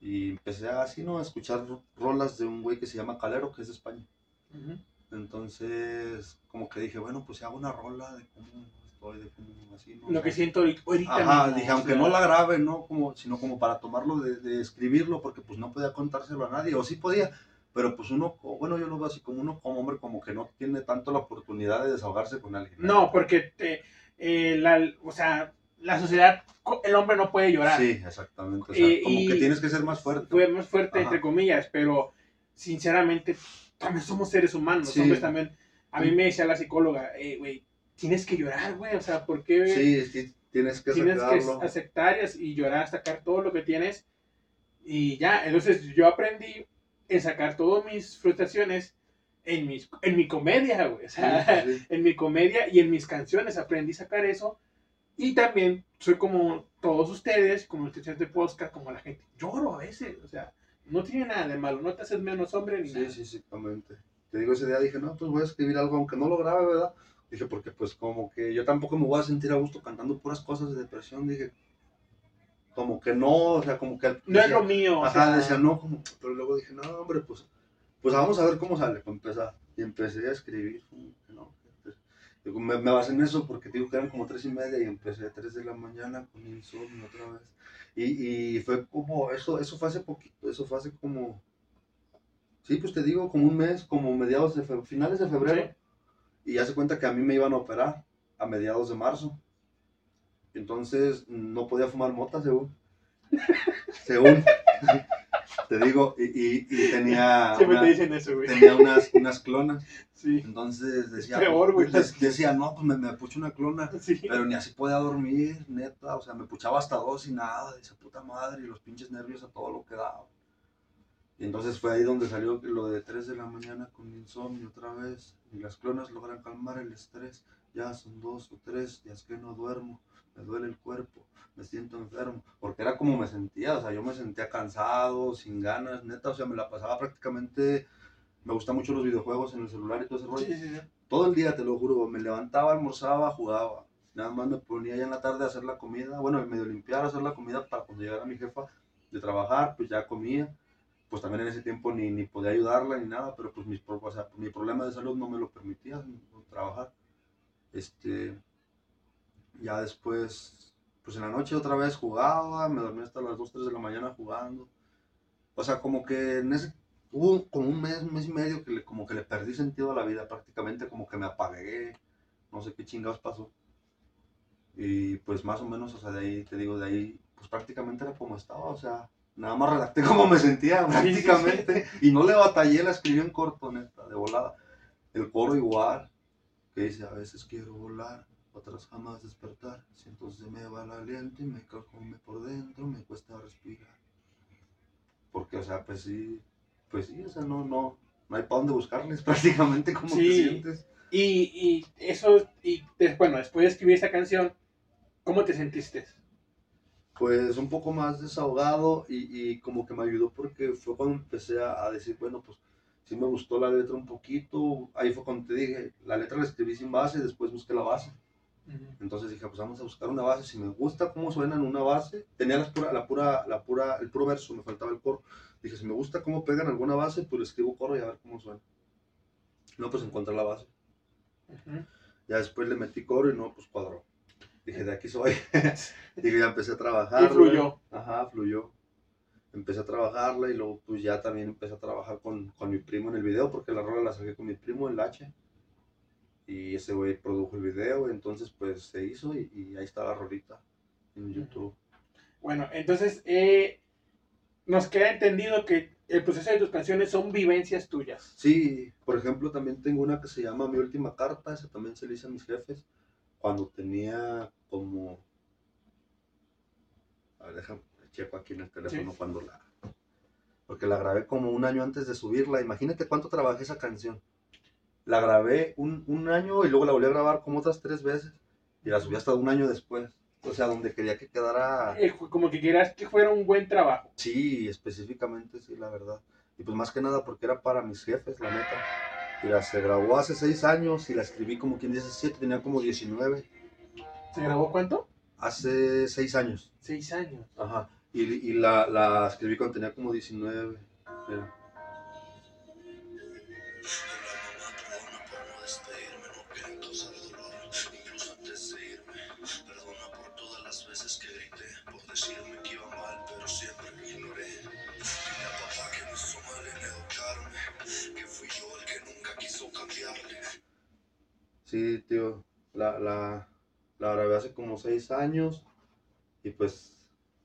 Y empecé así, ¿no? A escuchar ro- rolas de un güey que se llama Calero, que es de España. Ujú. Entonces, como que dije, bueno, pues si hago una rola de cómo estoy, de cómo así, ¿no? Lo que siento ahorita Ajá, mismo, dije, aunque sea, no la grabe, ¿no? Como, sino como para tomarlo de, de escribirlo, porque pues no podía contárselo a nadie, o sí podía, pero pues uno, bueno, yo lo veo así como uno como hombre, como que no tiene tanto la oportunidad de desahogarse con alguien. No, porque te- eh, la, o sea, la sociedad, el hombre no puede llorar. Sí, exactamente. O sea, Y- como que tienes que ser más fuerte. Fue más fuerte, Ajá. entre comillas, pero sinceramente, también somos seres humanos. Sí. hombres también. A mí me decía la psicóloga, "Eh, güey, tienes que llorar, güey. O sea, ¿por qué Sí, sí, tienes que tienes que sacarlo. aceptar y y llorar, sacar todo lo que tienes? Y ya, entonces yo aprendí en sacar todas mis frustraciones en, mis, en mi comedia, güey. O sea, Sí, sí, en mi comedia y en mis canciones aprendí a sacar eso. Y también soy como todos ustedes, como los de podcast, como la gente. Lloro a veces, o sea, no tiene nada de malo, no te haces menos hombre ni Sí, nada. sí, sí, exactamente. Te digo, ese día dije, no, pues voy a escribir algo, aunque no lo grabe, ¿verdad? Dije, porque pues como que yo tampoco me voy a sentir a gusto cantando puras cosas de depresión. Dije, como que no, o sea, como que... No es lo mío. o Ajá, sea, decía, no, como, pero luego dije, no, hombre, pues, pues vamos a ver cómo sale, para empezar. Y empecé a escribir, como que no, pues, digo, me, me basé en eso porque te digo que eran como tres y media y empecé a tres de la mañana con insomnio otra vez. Y, y fue como, eso, eso fue hace poquito, eso fue hace como, sí, pues te digo, como un mes, como mediados de febrero, finales de febrero. Y ya se cuenta que a mí me iban a operar a mediados de marzo. Entonces no podía fumar mota, según. según. te digo, y, y- y tenía, Siempre una- te dicen eso, güey. tenía unas, unas clonas. Sí, Entonces decía, peor, güey. pues, decía, no, pues me, me pucho una clona. sí. Pero ni así podía dormir, neta. O sea, me puchaba hasta dos y nada. Dice, puta madre, y los pinches nervios a todo lo que daba. Y entonces fue ahí donde salió lo de 3 de la mañana con insomnio otra vez. Y las clonas logran calmar el estrés. Ya son dos o tres días que no duermo. Me duele el cuerpo. Me siento enfermo. Porque era como me sentía. O sea, yo me sentía cansado, sin ganas, neta. O sea, me la pasaba prácticamente me gustan mucho los videojuegos en el celular y todo ese rollo. Sí, sí, sí. Todo el día, te lo juro, me levantaba, almorzaba, jugaba. Nada más me ponía ya en la tarde a hacer la comida, bueno, medio limpiar, hacer la comida para cuando llegara mi jefa de trabajar, pues ya comía. Pues también en ese tiempo ni, ni podía ayudarla ni nada, pero pues mis, o sea, mi problema de salud no me lo permitía trabajar. Este, ya después, pues en la noche otra vez jugaba, me dormía hasta las 2, 3 de la mañana jugando. O sea, como que en ese, hubo como un mes, un mes y medio que le, como que le perdí sentido a la vida, prácticamente como que me apagué, no sé qué chingados pasó. Y pues más o menos, o sea, de ahí, te digo, de ahí, pues prácticamente era como estaba, o sea, nada más redacté como me sentía Sí, sí, sí. prácticamente. Y no le batallé, la escribí en corto, neta, de volada. El coro igual, que dice, a veces quiero volar, otras jamás despertar. Si entonces me va el aliento y me come por dentro, me cuesta respirar. Porque, o sea, pues sí, pues sí, o sea, no, no, no hay para dónde buscarles prácticamente como te Sí. sientes. Y, y eso, y bueno, después de escribir esta canción, ¿cómo te sentiste? Pues un poco más desahogado y, y como que me ayudó porque fue cuando empecé a, a decir, bueno, pues sí me gustó la letra un poquito. Ahí fue cuando te dije, la letra la escribí sin base, después busqué la base. Entonces dije, pues vamos a buscar una base. Si me gusta cómo suena en una base, tenía la pura, la pura, la pura, el puro verso, me faltaba el coro. Dije, si me gusta cómo pegan alguna base, pues le escribo coro y a ver cómo suena. No, pues encontré la base. Ujú. Ya después le metí coro y no, pues cuadró. Dije, de aquí soy. Dije, ya empecé a trabajar. Y fluyó. Ajá, fluyó. Empecé a trabajarla y luego pues ya también empecé a trabajar con, con mi primo en el video porque la rola la saqué con mi primo, el H. Y ese güey produjo el video, entonces pues se hizo y, y ahí está la rolita en YouTube. Bueno, entonces eh, nos queda entendido que el proceso de tus canciones son vivencias tuyas. Sí, por ejemplo, también tengo una que se llama Mi Última Carta, esa también se le hice a mis jefes cuando tenía como... A ver, déjame, checo aquí en el teléfono Sí. cuando la... Porque la grabé como un año antes de subirla. Imagínate cuánto trabajé esa canción. La grabé un, un año y luego la volví a grabar como otras tres veces. Y la subí hasta un año después. O sea, donde quería que quedara... Eh, como que quieras que fuera un buen trabajo. Sí, específicamente sí, la verdad. Y pues más que nada porque era para mis jefes, la neta. Mira, se grabó hace seis años y la escribí como quien dice siete, tenía como 19. ¿Se grabó cuánto? Hace seis años. Seis años. Ajá. Y, y la, la escribí cuando tenía como 19. Mira. Sí, tío. La, la, la grabé hace como seis años. Y pues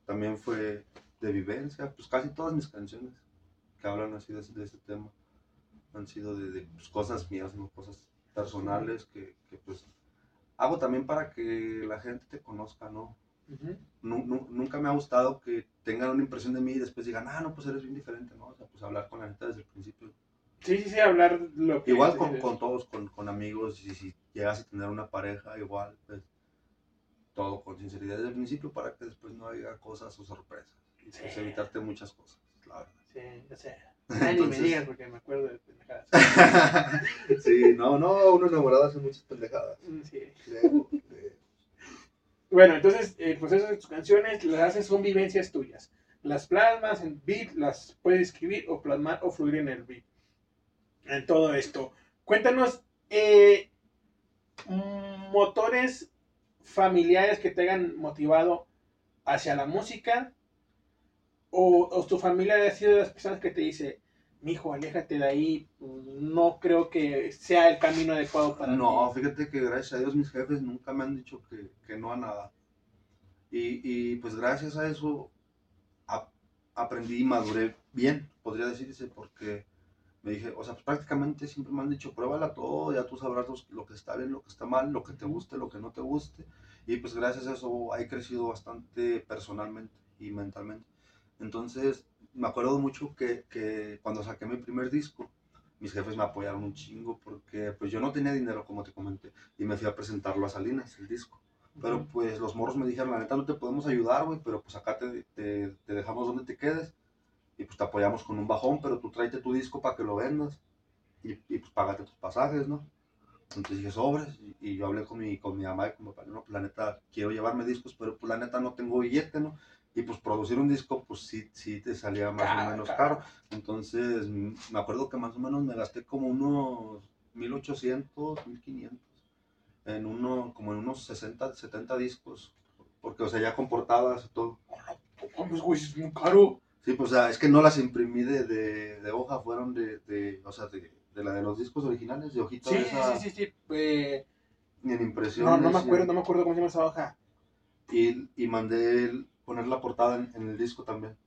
también fue de vivencia. Pues casi todas mis canciones que hablan así de, ese- de ese tema han sido de, de, pues, cosas mías, ¿no? Cosas personales que, que, pues hago también para que la gente te conozca, ¿no? Nunca me ha gustado que tengan una impresión de mí y después digan, ah, no, pues eres bien diferente, ¿no? O sea, pues hablar con la gente desde el principio. Sí, sí, sí, hablar lo que... Igual con, con todos, con, con amigos, y si llegas a tener una pareja, igual, pues todo con sinceridad desde el principio para que después no haya cosas o sorpresas. Y pues, Sí. evitarte muchas cosas, la verdad. Sí, ya sé. Ay, ni me Entonces- digas porque me acuerdo de pendejadas. sí, no, no, uno enamorado hace muchas pendejadas. Mm, Sí. Creo. Bueno, entonces el proceso de tus canciones las haces son vivencias tuyas. Las plasmas en beat, las puedes escribir o plasmar o fluir en el beat. En todo esto. Cuéntanos eh, motores familiares que te hayan motivado hacia la música o, o tu familia ha sido de las personas que te dice, mijo, aléjate de ahí, no creo que sea el camino adecuado para No, ti. fíjate que gracias a Dios mis jefes nunca me han dicho que, que no a nada. Y, y, pues gracias a eso a- aprendí y maduré bien, podría decirse, porque me dije, o sea, pues prácticamente siempre me han dicho, pruébala todo, ya tú sabrás lo que está bien, lo que está mal, lo que te guste, lo que no te guste. Y pues gracias a eso he crecido bastante personalmente y mentalmente. Entonces, me acuerdo mucho que, que cuando saqué mi primer disco, mis jefes me apoyaron un chingo porque pues yo no tenía dinero, como te comenté, y me fui a presentarlo a Salinas, el disco. Pero pues los morros me dijeron, la neta no te podemos ayudar, güey, pero pues acá te, te, te dejamos donde te quedes y pues te apoyamos con un bajón, pero tú tráete tu disco para que lo vendas. y, y pues págate tus pasajes, ¿no? Entonces dije, sobres, y, y yo hablé con mi, con mi mamá y con mi papá, no, pues la neta, quiero llevarme discos, pero pues la neta no tengo billete, ¿no? Y pues producir un disco, pues sí, sí te salía más Caro, o menos caro. caro. Entonces, me acuerdo que más o menos me gasté como unos 1800, 1500 en uno, como en unos 60, 70 discos. Porque, o sea, ya con portadas y todo. Vamos, güey, es muy caro. Sí, pues, o sea, es que no las imprimí de, de, de hoja, fueron de, de, o sea, de, de la de los discos originales, de hojita sí, esa, sí, sí, sí. eh, ni en impresión. no, no me acuerdo, no me acuerdo cómo se llama esa hoja. Y, y mandé el- poner la portada en, en el disco también.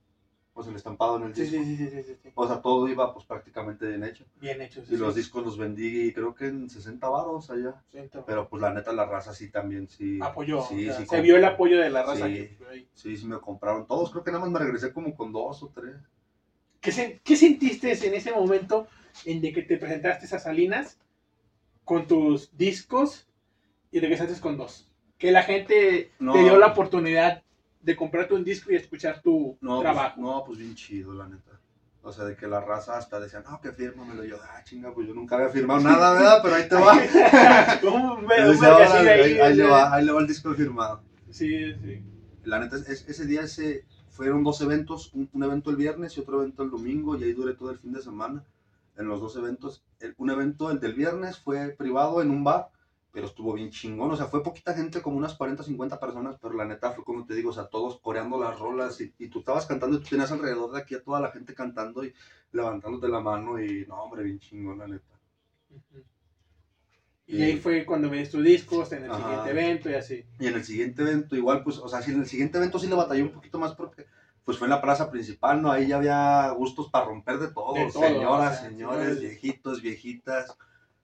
Sea, el estampado en el Sí, disco. sí, sí, sí, sí. O sea, todo iba pues prácticamente bien hecho. Bien hecho. sí, Y los discos los vendí creo que en 60 varos allá. Siento. Pero pues la neta la raza sí también, sí. apoyó. Sí, o sea, sí, se compró. vio el apoyo de la raza. Sí. ahí. Sí, sí me compraron todos. Creo que nada más me regresé como con dos o tres. ¿Qué, sen- qué sentiste en ese momento en de que te presentaste a Salinas con tus discos y regresaste con dos? Que la gente No. te dio la oportunidad de comprarte un disco y escuchar tu No, pues, trabajo. no, pues bien chido, la neta. O sea, de que la raza hasta decía, no, que fírmamelo. Y yo, ah, chinga, pues yo nunca había firmado nada, ¿verdad? Pero ahí te va. Vergacillo "Órale, ahí, ahí, ahí le va, ahí le va el disco firmado. Sí, sí. La neta, es- ese día ese, fueron dos eventos, un, un evento el viernes y otro evento el domingo, y ahí duré todo el fin de semana en los dos eventos. El- un evento, el del viernes, fue privado en un bar, pero estuvo bien chingón, o sea, fue poquita gente, como unas 40, 50 personas, pero la neta fue como te digo, o sea, todos coreando las rolas, y, y tú estabas cantando y tú tenías alrededor de aquí a toda la gente cantando y levantándote la mano, y no, hombre, bien chingón, la neta. Y ahí fue cuando ves tus discos en el Ajá. siguiente evento y así. Y en el siguiente evento, igual, pues, o sea, sí, en el siguiente evento sí le batallé un poquito más porque, pues, fue en la plaza principal, ¿no? Ahí ya había gustos para romper de todo, De todo, señoras, o sea, señores, señores. viejitos, viejitas,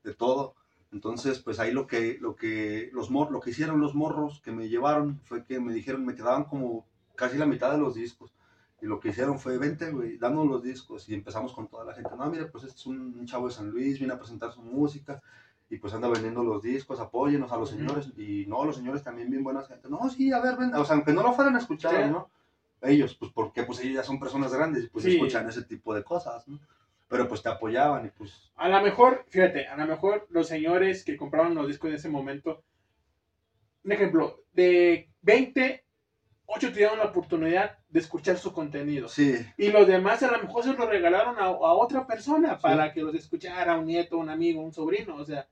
de todo. Entonces, pues, ahí lo que, lo que, los mor lo que hicieron los morros que me llevaron fue que me dijeron, me quedaban como casi la mitad de los discos. Y lo que hicieron fue, vente, güey, danos los discos. Y empezamos con toda la gente. No, mire, pues este es un, chavo de San Luis, viene a presentar su música. Y pues anda vendiendo los discos, apóyenos a los señores. Y no, los señores también bien buenas gente. No, sí, a ver, ven. O sea, aunque no lo fueran a escuchar. ¿no? Ellos, pues porque pues ellos ya son personas grandes y pues Sí. escuchan ese tipo de cosas, ¿no? Pero pues te apoyaban y pues... A lo mejor, fíjate, a lo mejor los señores que compraban los discos en ese momento, un ejemplo, de 20, 8 tuvieron la oportunidad de escuchar su contenido. Sí, Y los demás a lo mejor se los regalaron a, a otra persona para que los escuchara, un nieto, un amigo, un sobrino, o sea,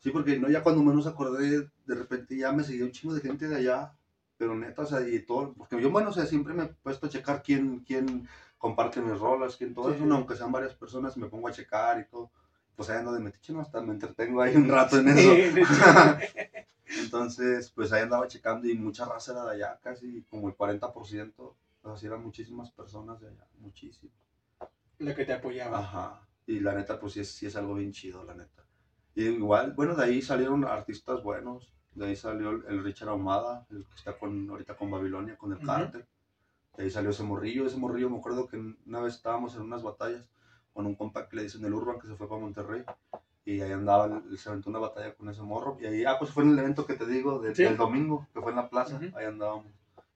sí, porque no, ya cuando menos acordé, de repente ya me seguía un chingo de gente de allá. Pero neta, o sea, y todo, porque yo, bueno, o sea, siempre me he puesto a checar quién, quién comparte mis rolas, quién todo Sí. eso, aunque sean varias personas, me pongo a checar y todo. Pues ahí ando de metiche, ¿no? Hasta me entretengo ahí un rato en eso. Entonces, pues ahí andaba checando y mucha raza era de allá, casi como el 40%. O sea, sí eran muchísimas personas de allá, muchísimo. lo que te apoyaba. Ajá. Y la neta, pues sí es, sí es algo bien chido, la neta. Y igual, bueno, de ahí salieron artistas buenos. De ahí salió el, el Richard Ahumada, el que está con, ahorita con Babilonia, con el Ujú. Carter. De ahí salió ese morrillo. Ese morrillo, me acuerdo que una vez estábamos en unas batallas con un compa que le dicen el Urban, que se fue para Monterrey. Y ahí andaba, se aventó una batalla con ese morro. Y ahí, ah, pues fue en el evento que te digo, de- Sí. del domingo, que fue en la plaza. Ahí andábamos.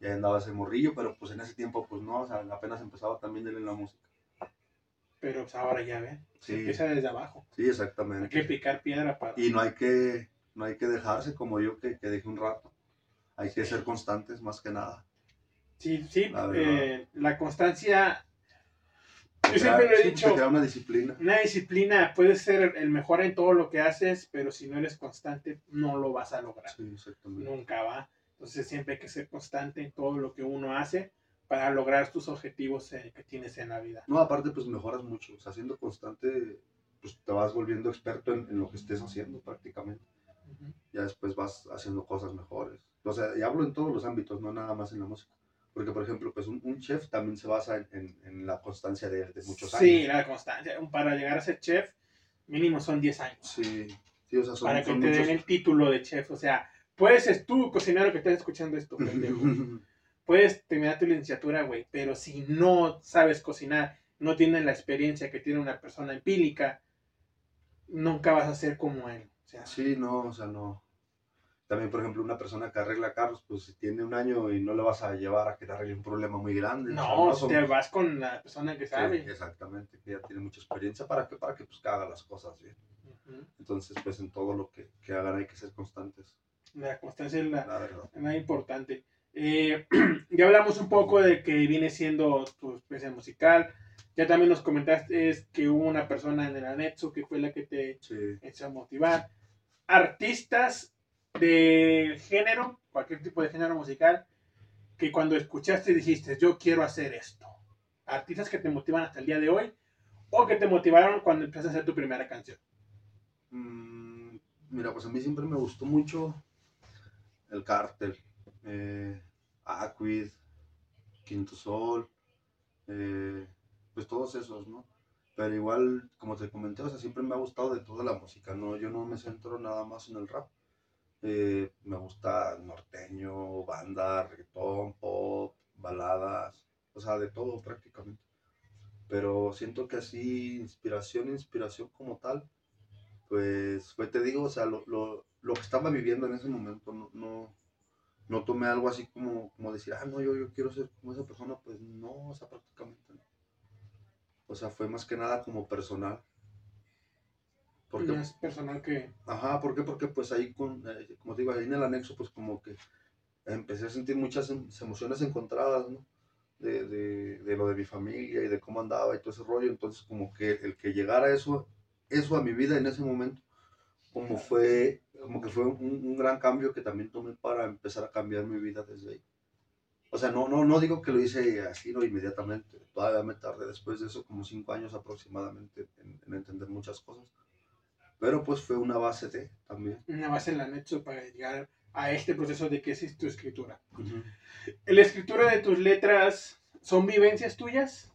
Y ahí andaba ese morrillo, pero pues en ese tiempo, pues no, o sea, apenas empezaba también él en la música. Pero pues, ahora ya ven, se Sí. empieza desde abajo. Sí, Hay exactamente. que picar piedra para... Y no hay que, no hay que dejarse como yo que, que dejé un rato. Hay que ser constantes más que nada. Sí, sí, La eh, la constancia, Te Yo siempre lo he sí, dicho. Te crea una disciplina. una disciplina, puedes ser el mejor en todo lo que haces, pero si no eres constante, no lo vas a lograr. Sí, exactamente. Nunca va. Entonces siempre hay que ser constante en todo lo que uno hace para lograr tus objetivos eh, que tienes en la vida. No, aparte, pues mejoras mucho. O sea, siendo constante, pues te vas volviendo experto en, en lo que estés haciendo prácticamente. Ya después vas haciendo cosas mejores. O sea, y hablo en todos los ámbitos, no nada más en la música. Porque, por ejemplo, pues un, un chef también se basa en, en- en la constancia de, de muchos Sí, años. la constancia. Para llegar a ser chef, mínimo son 10 años. Sí, sí, o sea, son, para que son te den el título de chef. O sea, puedes ser tú, cocinero que estás escuchando esto, pendejo. Puedes terminar tu licenciatura, güey, pero si no sabes cocinar, no tienes la experiencia que tiene una persona empírica, nunca vas a ser como él. O sea, Sí, no, o sea, no. También, por ejemplo, una persona que arregla carros, pues si tiene un año y no le vas a llevar a que te arregle un problema muy grande. o sea, No, son- te vas con la persona que Sí, sabe. exactamente, que ya tiene mucha experiencia para que, para que pues, que haga las cosas bien. Entonces, pues en todo lo que, que hagan hay que ser constantes, La constancia es la, la verdad. la importante. Eh, ya hablamos un poco de que viene siendo tu especie musical. Ya también nos comentaste es que hubo una persona en el anexo que fue la que te Sí. echó a motivar. Artistas de género, cualquier tipo de género musical, que cuando escuchaste dijiste, yo quiero hacer esto. Artistas que te motivan hasta el día de hoy o que te motivaron cuando empezaste a hacer tu primera canción. Mm, mira, pues a mí siempre me gustó mucho el cártel, eh, Aquid, Quinto Sol, eh, pues todos esos, ¿no? Pero igual, como te comenté, o sea, siempre me ha gustado de toda la música, ¿no? Yo no me centro nada más en el rap. Eh, me gusta norteño, banda, reggaetón, pop, baladas, o sea, de todo prácticamente. Pero siento que así, inspiración, inspiración como tal, pues, pues te digo, o sea, lo, lo, lo que estaba viviendo en ese momento, no, no, no tomé algo así como, como decir, ah, no, yo, yo quiero ser como esa persona, pues no, o sea, prácticamente no. O sea, fue más que nada como personal. Porque, es personal que... Ajá, ¿por qué? Porque pues ahí, con, eh, como te digo, ahí en el anexo, pues como que empecé a sentir muchas em- emociones encontradas, ¿no? De, de, de lo de mi familia y de cómo andaba y todo ese rollo. Entonces, como que el que llegara eso, eso a mi vida en ese momento, como fue, como que fue un, un gran cambio que también tomé para empezar a cambiar mi vida desde ahí. O sea, no, no, no digo que lo hice así, no inmediatamente. Todavía me tardé después de eso como cinco años aproximadamente en, en entender muchas cosas. Pero pues fue una base de también. una base en la anexo para llegar a este proceso de qué es tu escritura. ¿La escritura de tus letras son vivencias tuyas?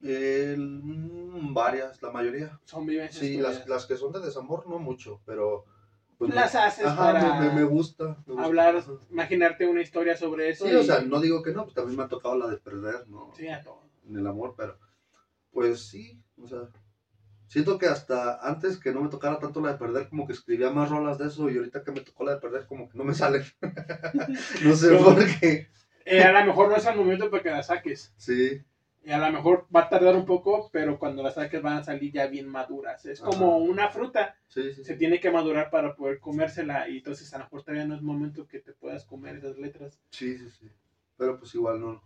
Mm, varias, la mayoría. Son vivencias Sí, tuyas. las, las que son de desamor no mucho, pero... pues, Las me- haces ajá, para me, me- gusta. me gusta, hablar, imaginarte una historia sobre eso. Sí, o y- sea, no digo que no, pues también me ha tocado la de perder, ¿no? Sí, a todo. En el amor, pero pues sí, o sea, siento que hasta antes que no me tocara tanto la de perder, como que escribía más rolas de eso y ahorita que me tocó la de perder, como que no me salen. no sé No. por qué. Eh, a lo mejor no es el momento para que la saques. Sí, Y a lo mejor va a tardar un poco, pero cuando las saques van a salir ya bien maduras. Es como una fruta. sí, sí. Se sí. tiene que madurar para poder comérsela. Y entonces a lo mejor todavía no es momento que te puedas comer esas letras. Sí, sí, sí. Pero pues igual no.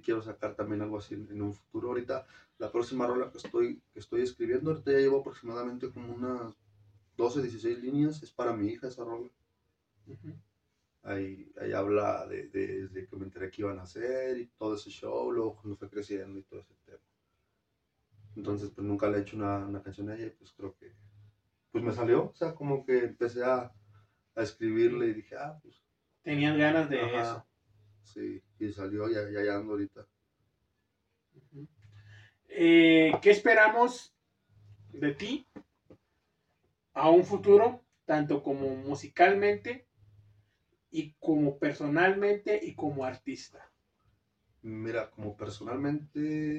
Quiero sacar también algo así en, en un futuro. Ahorita, la próxima rola que estoy, que estoy escribiendo, ahorita ya llevo aproximadamente como unas 12, 16 líneas. Es para mi hija esa rola. Ahí, ahí habla de, de, de que me enteré que iban a hacer y todo ese show, luego cuando fue creciendo y todo ese tema. Entonces, pues nunca le he hecho una, una canción a ella y pues creo que, pues me salió. O sea, como que empecé a, a escribirle y dije, ah, pues Tenían ganas de Ajá. eso. Sí, y salió ya, ya, ya ando ahorita. Eh, ¿Qué esperamos de ti a un futuro, tanto como musicalmente y como personalmente y como artista? Mira, como personalmente,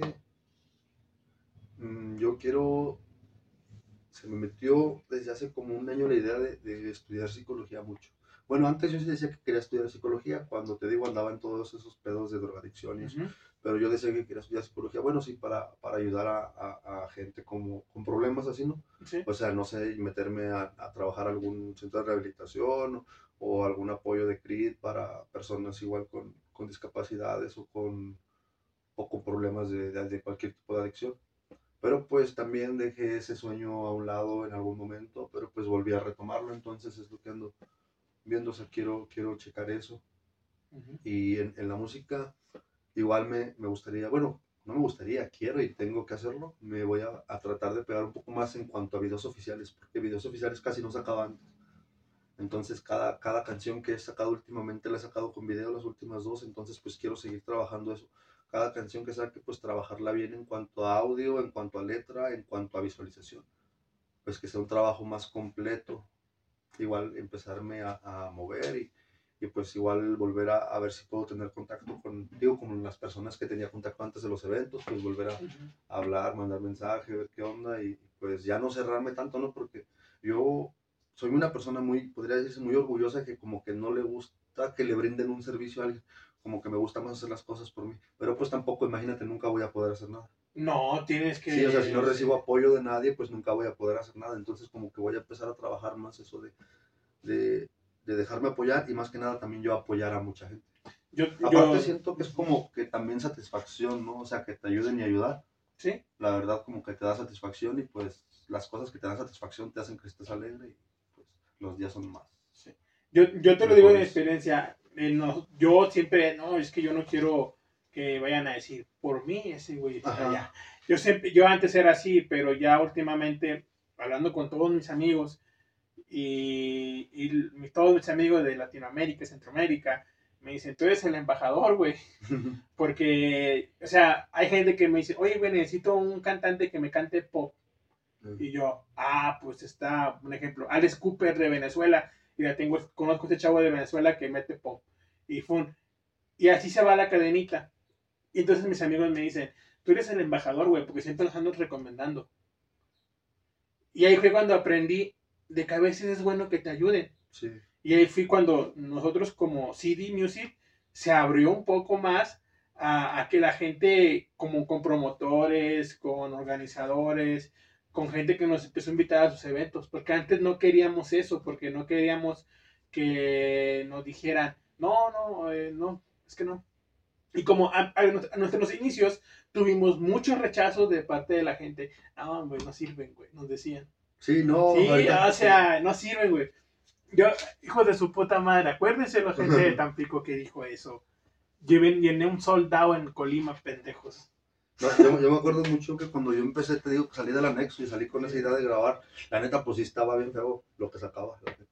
mm, yo quiero, se me metió desde hace como un año la idea de, de estudiar psicología mucho. Bueno, antes yo sí decía que quería estudiar psicología, cuando te digo andaba en todos esos pedos de drogadicción y eso, Ujú. pero yo decía que quería estudiar psicología, bueno, sí, para, para ayudar a, a- a gente como, con problemas así, ¿no? Sí. O sea, no sé, meterme a, a trabajar algún centro de rehabilitación o, o algún apoyo de CRID para personas igual con, con discapacidades o con, o con problemas de, de- de cualquier tipo de adicción. Pero pues también dejé ese sueño a un lado en algún momento, pero pues volví a retomarlo, entonces es lo que ando viendo, o sea, quiero, quiero checar eso. Y en, en la música, igual me, me gustaría, bueno, no me gustaría, quiero y tengo que hacerlo. Me voy a, a tratar de pegar un poco más en cuanto a videos oficiales, porque videos oficiales casi no sacaba antes. Entonces, cada, cada canción que he sacado últimamente la he sacado con video, las últimas dos. Entonces, pues quiero seguir trabajando eso. Cada canción que saque, pues trabajarla bien en cuanto a audio, en cuanto a letra, en cuanto a visualización. Pues que sea un trabajo más completo. Igual empezarme a, a mover y, y pues igual volver a, a ver si puedo tener contacto con, digo, con las personas que tenía contacto antes de los eventos, pues volver a, hablar, mandar mensaje, ver qué onda y pues ya no cerrarme tanto, ¿no? Porque yo soy una persona muy, podría decirse, muy orgullosa que como que no le gusta que le brinden un servicio a alguien, como que me gusta más hacer las cosas por mí, pero pues tampoco, imagínate, nunca voy a poder hacer nada. No, tienes que... Sí, o sea, si no recibo apoyo de nadie, pues nunca voy a poder hacer nada, entonces como que voy a empezar a trabajar más eso de, de, de dejarme apoyar y más que nada también yo apoyar a mucha gente. Yo, Aparte yo- siento que es como que también satisfacción, ¿no? O sea, que te ayuden y ayudar. Sí, La verdad como que te da satisfacción y pues las cosas que te dan satisfacción te hacen que estés alegre y pues los días son más. Yo, yo te lo digo de experiencia. eh, no, yo siempre, no, es que yo no quiero que vayan a decir, por mí ese güey está allá. Yo siempre, yo antes era así, pero ya últimamente, hablando con todos mis amigos y, y todos mis amigos de Latinoamérica, Centroamérica, me dicen, tú eres el embajador, güey. Porque, o sea, hay gente que me dice, oye, güey, necesito un cantante que me cante pop. Y yo, ah, pues está, un ejemplo, Alex Cooper de Venezuela. Y ya tengo, conozco a este chavo de Venezuela que mete pop. Y fun. Y así se va la cadenita. Y entonces mis amigos me dicen, tú eres el embajador, güey, porque siempre los ando recomendando. Y ahí fue cuando aprendí de que a veces es bueno que te ayuden. Sí, Y ahí fui cuando nosotros como CD Music se abrió un poco más a, a que la gente, como con promotores, con organizadores, con gente que nos empezó a invitar a sus eventos, porque antes no queríamos eso, porque no queríamos que nos dijeran, no, no, eh, no, es que no. Y como a, a nues- a nuestros inicios tuvimos muchos rechazos de parte de la gente, no, güey, no sirven, güey, nos decían. sí no. Sí, o sea, no sirven, güey. Yo, hijo de su puta madre, acuérdense la gente de Tampico que dijo eso. Lleven, llené un soldado en Colima, pendejos. No, yo, yo me acuerdo mucho que cuando yo empecé, te digo que salí del anexo y salí con esa idea de grabar, la neta pues sí estaba bien feo lo que sacaba. la neta.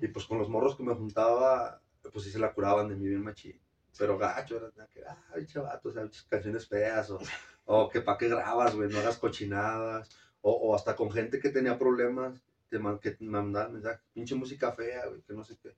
Y pues con los morros que me juntaba, pues sí se la curaban de mí bien machín. Pero gacho, era que, ay, chavato, o sea, canciones feas, o, o que pa' qué grabas, güey, no hagas cochinadas, o, o hasta con gente que tenía problemas, te man- que me mandaban mensajes, pinche música fea, güey, que no sé qué.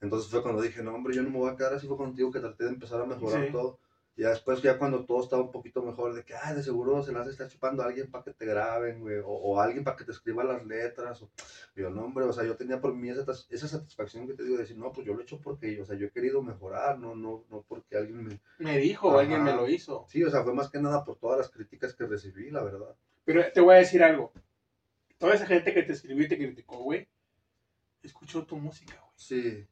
Entonces fue cuando dije, no, hombre, yo no me voy a quedar así, fue contigo que traté de empezar a mejorar Sí. todo. Y después, ya cuando todo estaba un poquito mejor, de que, ah, de seguro se las está chupando a alguien para que te graben, güey, o, o alguien para que te escriba las letras, o, yo, no, hombre, o sea, yo tenía por mí esa, esa satisfacción que te digo de decir, no, pues yo lo he hecho porque, o sea, yo he querido mejorar, no, no, no porque alguien me... Me dijo, Ajá. alguien me lo hizo. Sí, o sea, fue más que nada por todas las críticas que recibí, la verdad. Pero te voy a decir algo. Toda esa gente que te escribió y te criticó, güey, escuchó tu música, güey. Sí.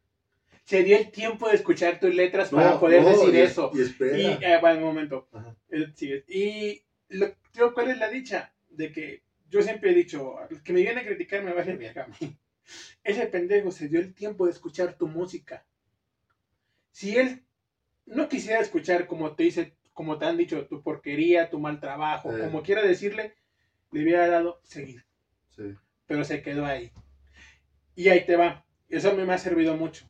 Se dio el tiempo de escuchar tus letras para poder no, decir y- eso. Y espera. Y, eh, bueno, un momento. Ajá. Eh. Y lo, ¿cuál es la dicha? De que yo siempre he dicho, que me viene a criticar me vale verga a mí. Ese pendejo se dio el tiempo de escuchar tu música. Si él no quisiera escuchar como te dice, como te han dicho, tu porquería, tu mal trabajo, como quiera decirle, le hubiera dado seguir. Sí. Pero se quedó ahí. Y ahí te va. Eso a mí me ha servido mucho.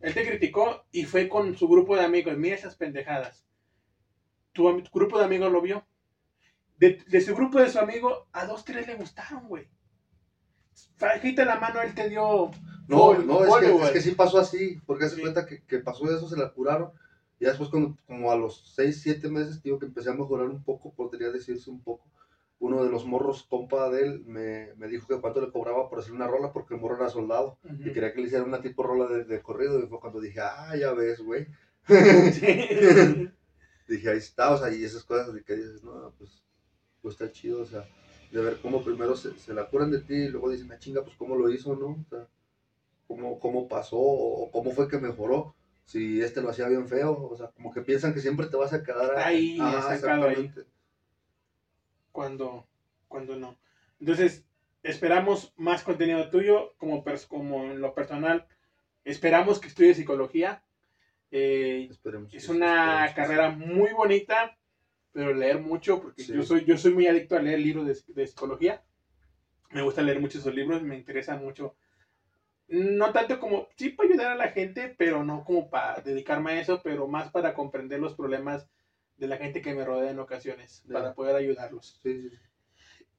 Él te criticó y fue con su grupo de amigos. Mira esas pendejadas. Tu, tu grupo de amigos lo vio. De, de su grupo de su amigo, a dos, tres le gustaron, güey. Fajita la mano, él te dio. No, no, es que, es que sí pasó así, porque hace Sí. cuenta que, que pasó eso, se la curaron, y después cuando, como a los 6, 7 meses, digo que empecé a mejorar un poco, podría decirse un poco, uno de los morros, compa de él, me, me dijo que cuánto le cobraba por hacer una rola, porque el morro era soldado, y quería que le hiciera una tipo rola de, de corrido, y fue cuando dije, ah, ya ves, güey. Dije, ahí está, o sea, y esas cosas de que dices, no, pues, pues está chido, o sea, de ver cómo primero se, se la curan de ti y luego dicen, ah, chinga, pues cómo lo hizo, ¿no? O sea, cómo, cómo pasó o cómo fue que mejoró. Si este lo hacía bien feo, o sea, como que piensan que siempre te vas a quedar Ahí, Ajá, sacado ahí. Cuando, cuando no. Entonces, esperamos más contenido tuyo como, como en lo personal. Esperamos que estudies psicología. Eh, es una esperemos carrera muy bonita, pero leer mucho, porque Sí. yo, soy, yo soy muy adicto a leer libros de, de psicología. Me gusta leer muchos esos libros, me interesan mucho. No tanto como, sí para ayudar a la gente, pero no como para dedicarme a eso, pero más para comprender los problemas de la gente que me rodea en ocasiones, para poder ayudarlos. Sí, sí.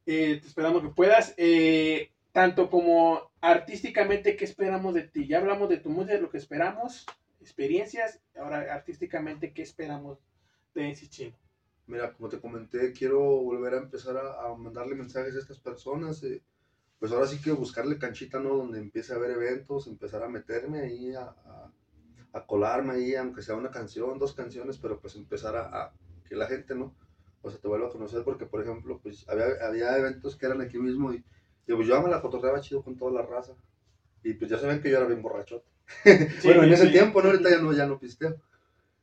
Eh, te esperamos que puedas. eh, tanto como artísticamente, ¿qué esperamos de ti? Ya hablamos de tu música, de lo que esperamos, experiencias. Ahora, artísticamente, ¿qué esperamos de ese chino? Mira, como te comenté, quiero volver a empezar a, a mandarle mensajes a estas personas. eh, pues ahora sí que buscarle canchita, ¿no? Donde empiece a haber eventos, empezar a meterme ahí, a, a, a colarme ahí, aunque sea una canción, dos canciones, pero pues empezar a, a que la gente, ¿no? O sea, te vuelva a conocer, porque por ejemplo, pues había, había eventos que eran aquí mismo y, y pues yo me la cotorreaba chido con toda la raza. Y pues ya saben que yo era bien borrachote. bueno, en ese sí. tiempo, ¿no? Ahorita ya no, ya no pisteo.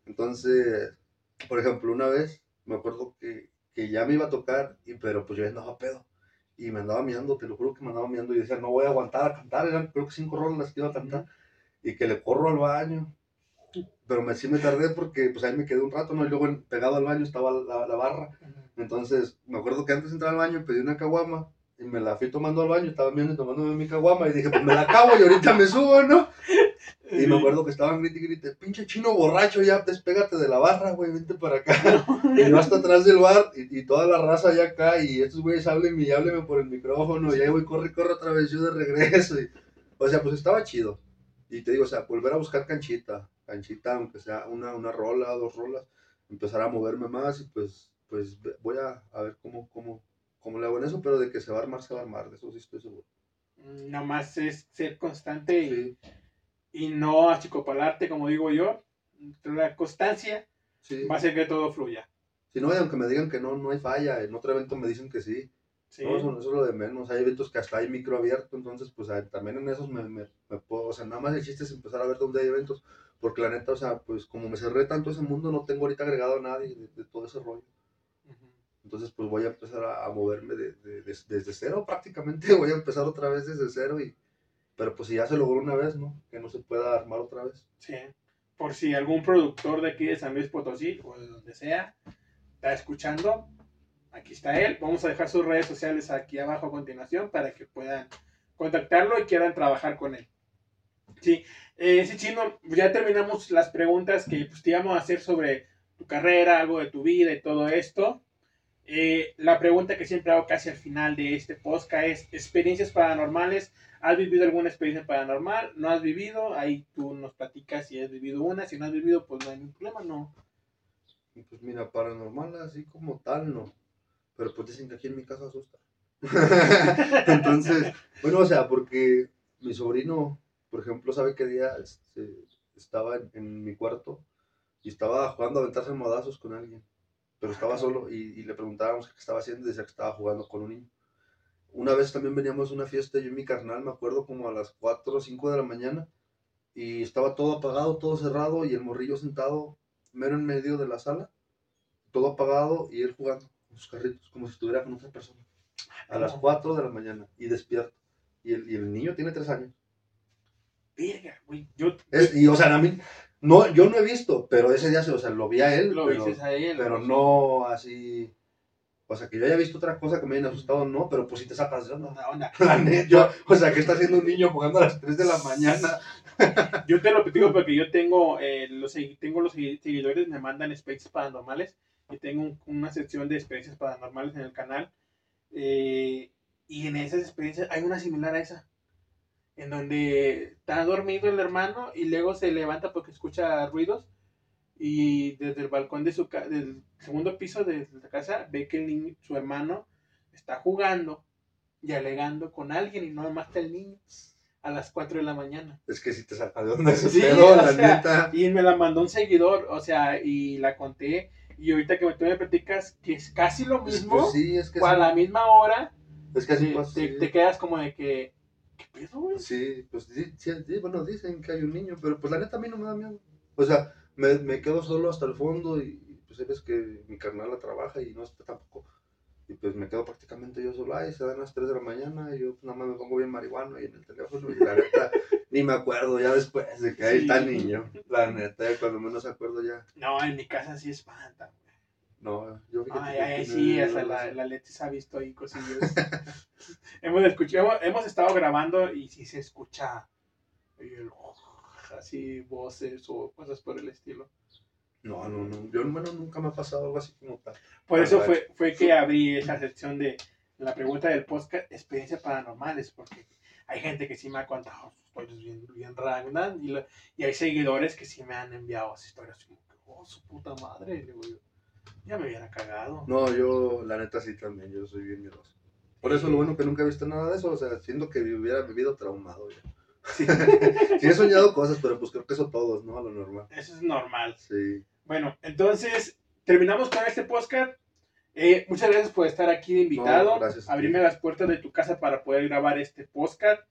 Entonces, por ejemplo, una vez me acuerdo que, que ya me iba a tocar, y, pero pues yo ya andaba pedo. Y me andaba mirando, te lo juro que me andaba mirando y decía, no voy a aguantar a cantar. Eran creo que cinco rolas las que iba a cantar. Y que le corro al baño. Pero me, sí me tardé porque pues ahí me quedé un rato, ¿no? Y luego pegado al baño estaba la, la barra. Entonces, me acuerdo que antes de entrar al baño pedí una caguama y me la fui tomando al baño, estaba viendo y tomándome mi caguama y dije, pues me la acabo y ahorita me subo, ¿no? Y me acuerdo que estaban grite y grite, pinche chino borracho, ya despégate de la barra, güey, vente para acá. Y yo hasta atrás del bar y, y toda la raza allá acá y estos güeyes háblenme y háblenme por el micrófono y ahí voy, corre, corre otra vez yo de regreso. y- o sea, pues estaba chido. Y te digo, o sea, volver a buscar canchita, canchita, aunque sea una, una rola, dos rolas, empezar a moverme más y pues, pues voy a, a ver cómo, cómo, cómo le hago en eso, pero de que se va a armar, se va a armar, de eso sí estoy seguro. Nada más es ser constante y, Sí, y no achicopalarte, como digo yo. La constancia sí. va a hacer que todo fluya. Si no, y aunque me digan que no, no hay falla, en otro evento me dicen que sí. ¿Sí? No, eso, eso es lo de menos. Hay eventos que hasta hay micro abierto, entonces, pues también en esos me, me, me puedo, o sea, nada más el chiste es empezar a ver dónde hay eventos, porque la neta, o sea, pues como me cerré tanto ese mundo, no tengo ahorita agregado a nadie de, de todo ese rollo. Entonces, pues voy a empezar a, a moverme de- de- desde cero prácticamente, voy a empezar otra vez desde cero, y, pero pues si ya se logró una vez, ¿no? Que no se pueda armar otra vez. Sí. Por si algún productor de aquí de San Luis Potosí o de donde sea está escuchando, aquí está él. Vamos a dejar sus redes sociales aquí abajo a continuación para que puedan contactarlo y quieran trabajar con él. Sí, eh, sí, Chino, ya terminamos las preguntas que pues, te íbamos a hacer sobre tu carrera, algo de tu vida y todo esto. Eh, la pregunta que siempre hago casi al final de este podcast es experiencias paranormales. ¿Has vivido alguna experiencia paranormal? ¿No has vivido? Ahí tú nos platicas si has vivido una. Si no has vivido, pues no hay ningún problema, no. Pues mira, paranormal así como tal, no. Pero pues dicen que aquí en mi casa asusta. Entonces, bueno, o sea, porque mi sobrino, por ejemplo, ¿sabe qué día este, estaba en, en mi cuarto y estaba jugando a aventarse modazos con alguien? Pero estaba solo y, y le preguntábamos qué estaba haciendo y decía que estaba jugando con un niño. Una vez también veníamos a una fiesta, yo y mi carnal, me acuerdo como a las 4 o 5 de la mañana y estaba todo apagado, todo cerrado y el morrillo sentado mero en medio de la sala, todo apagado y él jugando sus carritos, como si estuviera con otra persona. A las 4 de la mañana y despierto. Y el, y el niño tiene 3 años. Verga, güey. Yo Es- y o sea, a mí, no, yo no he visto, pero ese día, o sea, lo vi a él, lo pero, dices a él. pero no así. O sea, que yo haya visto otra cosa que me hayan asustado, no, pero pues si te sacas de onda. La yo- o sea, ¿qué está haciendo un niño jugando a las 3 de la mañana? Yo te lo digo porque yo tengo, eh, los, tengo los segui- seguidores, me mandan experiencias paranormales y tengo un- una sección de experiencias paranormales en el canal. eh, y en esas experiencias hay una similar a esa, en donde está dormido el hermano y luego se levanta porque escucha ruidos y desde el balcón de su del segundo piso de la casa ve que el niño, su hermano está jugando y alegando con alguien y no está el niño a las 4 de la mañana. Es que si te saca de onda ese Sí, pedo, la sea, neta. Y me la mandó un seguidor, o sea, y la conté. Y ahorita que tú me platicas que es casi lo mismo, sí, es que o a la misma hora, Es te, quedas como de que, ¿qué pedo, güey? Sí, pues sí, sí, sí, bueno, dicen que hay un niño, pero pues la neta a mí no me da miedo. O sea, me, me quedo solo hasta el fondo y, y, pues sabes que mi carnal la trabaja y no está tampoco. Y pues me quedo prácticamente yo solo, ay, se dan las 3 de la mañana y yo nada más me pongo bien marihuano y en el teléfono y la neta ni me acuerdo ya después de que ahí Sí. niño. La neta, cuando menos acuerdo ya. No, en mi casa sí espanta. güey. No, yo Ay, ay, sí, no- hasta la, la Leti se ha visto ahí cosillos. hemos escuchado, hemos, hemos estado grabando y sí se escucha el- así voces o cosas por el estilo. No, no, no, yo bueno, nunca me ha pasado algo así como tal. Por eso fue, fue que abrí esa sección de la pregunta del podcast, experiencias paranormales, porque hay gente que sí me ha contado historias bien, bien raras, y, la- y hay seguidores que sí me han enviado esas historias como que, oh, su puta madre, digo yo, ya me hubiera cagado. No, yo la neta sí también, yo soy bien miedoso. Por eso lo bueno que nunca he visto nada de eso, o sea, siento que hubiera vivido traumado ya. Sí. he soñado cosas, pero pues creo que eso todos, ¿no? A lo normal. Eso es normal. Sí. Bueno, entonces terminamos con este podcast. Eh, muchas gracias por estar aquí de invitado. No, gracias abrirme las puertas de tu casa para poder grabar este podcast.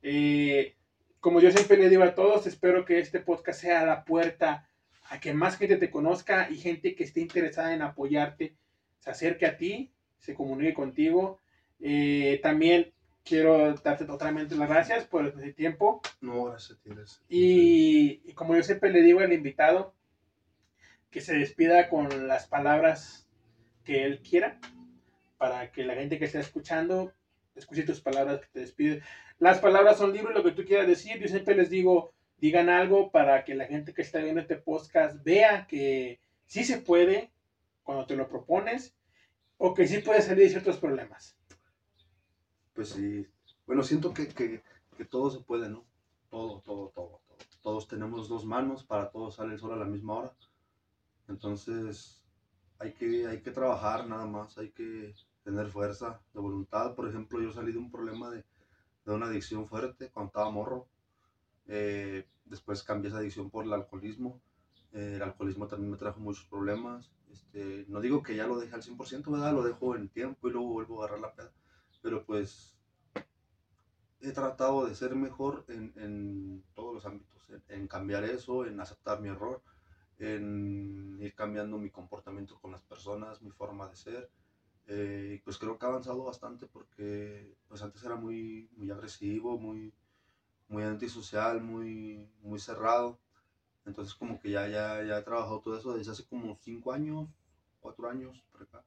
Eh, como yo siempre le digo a todos, espero que este podcast sea la puerta a que más gente te conozca y gente que esté interesada en apoyarte se acerque a ti, se comunique contigo. Eh, también quiero darte totalmente las gracias por el tiempo. No, gracias a ti. Y, y como yo siempre le digo al invitado, que se despida con las palabras que él quiera, para que la gente que está escuchando escuche tus palabras que te despide. Las palabras son libres, lo que tú quieras decir. Yo siempre les digo, digan algo para que la gente que está viendo este podcast vea que sí se puede cuando te lo propones o que sí puedes salir de ciertos problemas. Pues sí. Bueno, siento que, que, que todo se puede, ¿no? Todo, todo, todo, todo. Todos tenemos dos manos, para todos sale el sol a la misma hora. Entonces, hay que, hay que trabajar nada más, hay que tener fuerza de voluntad. Por ejemplo, yo salí de un problema de, de una adicción fuerte cuando estaba morro. Eh, después cambié esa adicción por el alcoholismo. Eh, el alcoholismo también me trajo muchos problemas. Este, no digo que ya lo deje al 100%, ¿verdad? Lo dejo en tiempo y luego vuelvo a agarrar la peda. Pero pues he tratado de ser mejor en, en todos los ámbitos, en, en cambiar eso, en aceptar mi error, en ir cambiando mi comportamiento con las personas, mi forma de ser. Eh, pues creo que ha avanzado bastante porque pues antes era muy, muy agresivo, muy, muy antisocial, muy, muy cerrado. Entonces como que ya, ya, ya he trabajado todo eso desde hace como 5 años, 4 años acá.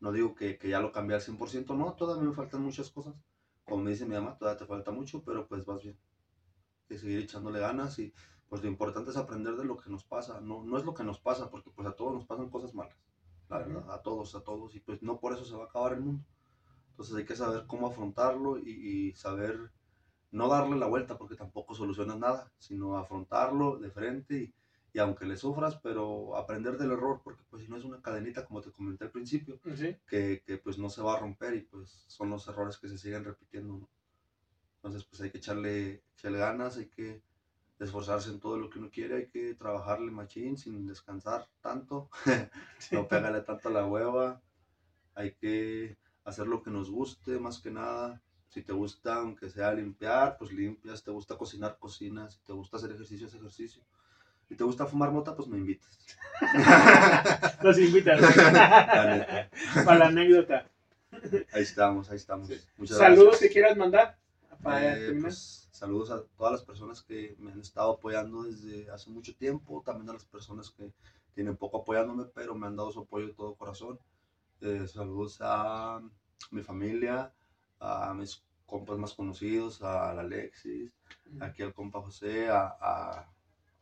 No digo que, que ya lo cambié al 100%, no, todavía me faltan muchas cosas. Como me dice mi mamá, todavía te falta mucho, pero pues vas bien. Que seguir echándole ganas y pues lo importante es aprender de lo que nos pasa. No, no es lo que nos pasa, porque pues a todos nos pasan cosas malas. La verdad, a todos, a todos. Y pues no por eso se va a acabar el mundo. Entonces hay que saber cómo afrontarlo y, y saber no darle la vuelta porque tampoco solucionas nada, sino afrontarlo de frente y, y aunque le sufras, pero aprender del error, porque pues si no es una cadenita como te comenté al principio, ¿Sí? que, que, pues no se va a romper y pues son los errores que se siguen repitiendo, ¿no? Entonces pues hay que echarle, echarle ganas, hay que esforzarse en todo lo que uno quiere, hay que trabajarle machín sin descansar tanto, no pegarle tanto a la hueva, hay que hacer lo que nos guste más que nada. Si te gusta, aunque sea limpiar, pues limpias. Si te gusta cocinar, cocinas. Si te gusta hacer ejercicio, haz ejercicio. Si te gusta fumar mota, pues me invitas. Los invitas para la anécdota. Ahí estamos, ahí estamos. Muchas Saludos gracias. que quieras mandar para Eh, saludos a todas las personas que me han estado apoyando desde hace mucho tiempo, también a las personas que tienen poco apoyándome, pero me han dado su apoyo de todo corazón. Eh, saludos a mi familia, a mis compas más conocidos, a Alexis, aquí al compa José, a, a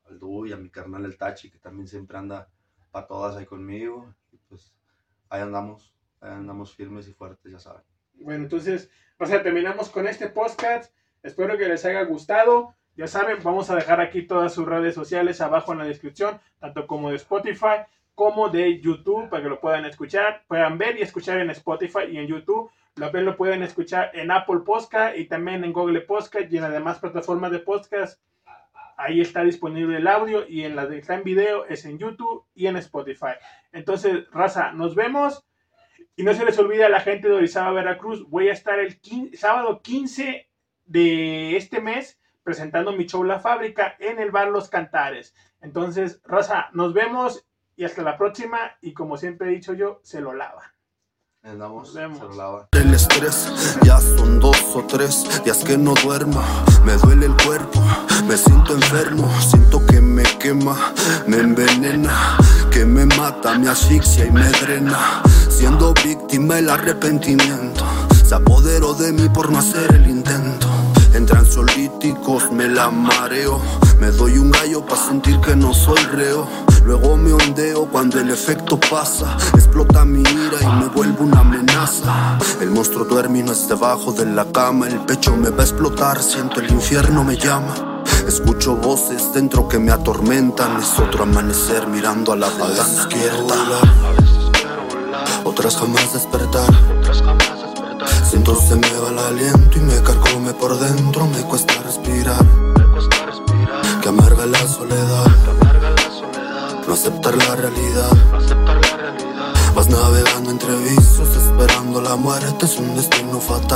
al Du y a mi carnal el Tachi, que también siempre anda para todas ahí conmigo. Y pues ahí andamos, ahí andamos firmes y fuertes, ya saben. Bueno, entonces, o sea, terminamos con este podcast. Espero que les haya gustado. Ya saben, vamos a dejar aquí todas sus redes sociales abajo en la descripción, tanto como de Spotify como de YouTube, para que lo puedan escuchar, puedan ver y escuchar en Spotify y en YouTube. También lo pueden escuchar en Apple Podcast y también en Google Podcast y en las demás plataformas de podcast. Ahí está disponible el audio y en la de está en video es en YouTube y en Spotify. Entonces, raza, nos vemos. Y no se les olvide a la gente de Orizaba, Veracruz, voy a estar el sábado 15 de este mes presentando mi show La Fábrica en el bar Los Cantares. Entonces, raza, nos vemos y hasta la próxima. Y como siempre he dicho yo, se lo lava. Andamos, Nos vemos. se lo lava. El estrés, ya son dos o tres días que no duermo. Me duele el cuerpo, me siento enfermo. Siento que me quema, me envenena, que me mata, me asfixia y me drena. Siendo víctima el arrepentimiento, se apoderó de mí por no hacer el intento. Entre ansiolíticos me la mareo. Me doy un gallo para sentir que no soy reo. Luego me ondeo cuando el efecto pasa. Explota mi ira y me vuelve una amenaza. El monstruo duerme y no es debajo de la cama. El pecho me va a explotar, siento el infierno me llama. Escucho voces dentro que me atormentan. Es otro amanecer mirando a la ventana izquierda. Otras jamás despertar. Siento se me va el aliento y me carcome por dentro, me cuesta respirar. Que amarga la soledad, no aceptar la realidad. Vas navegando entre vicios, esperando la muerte, es un destino fatal.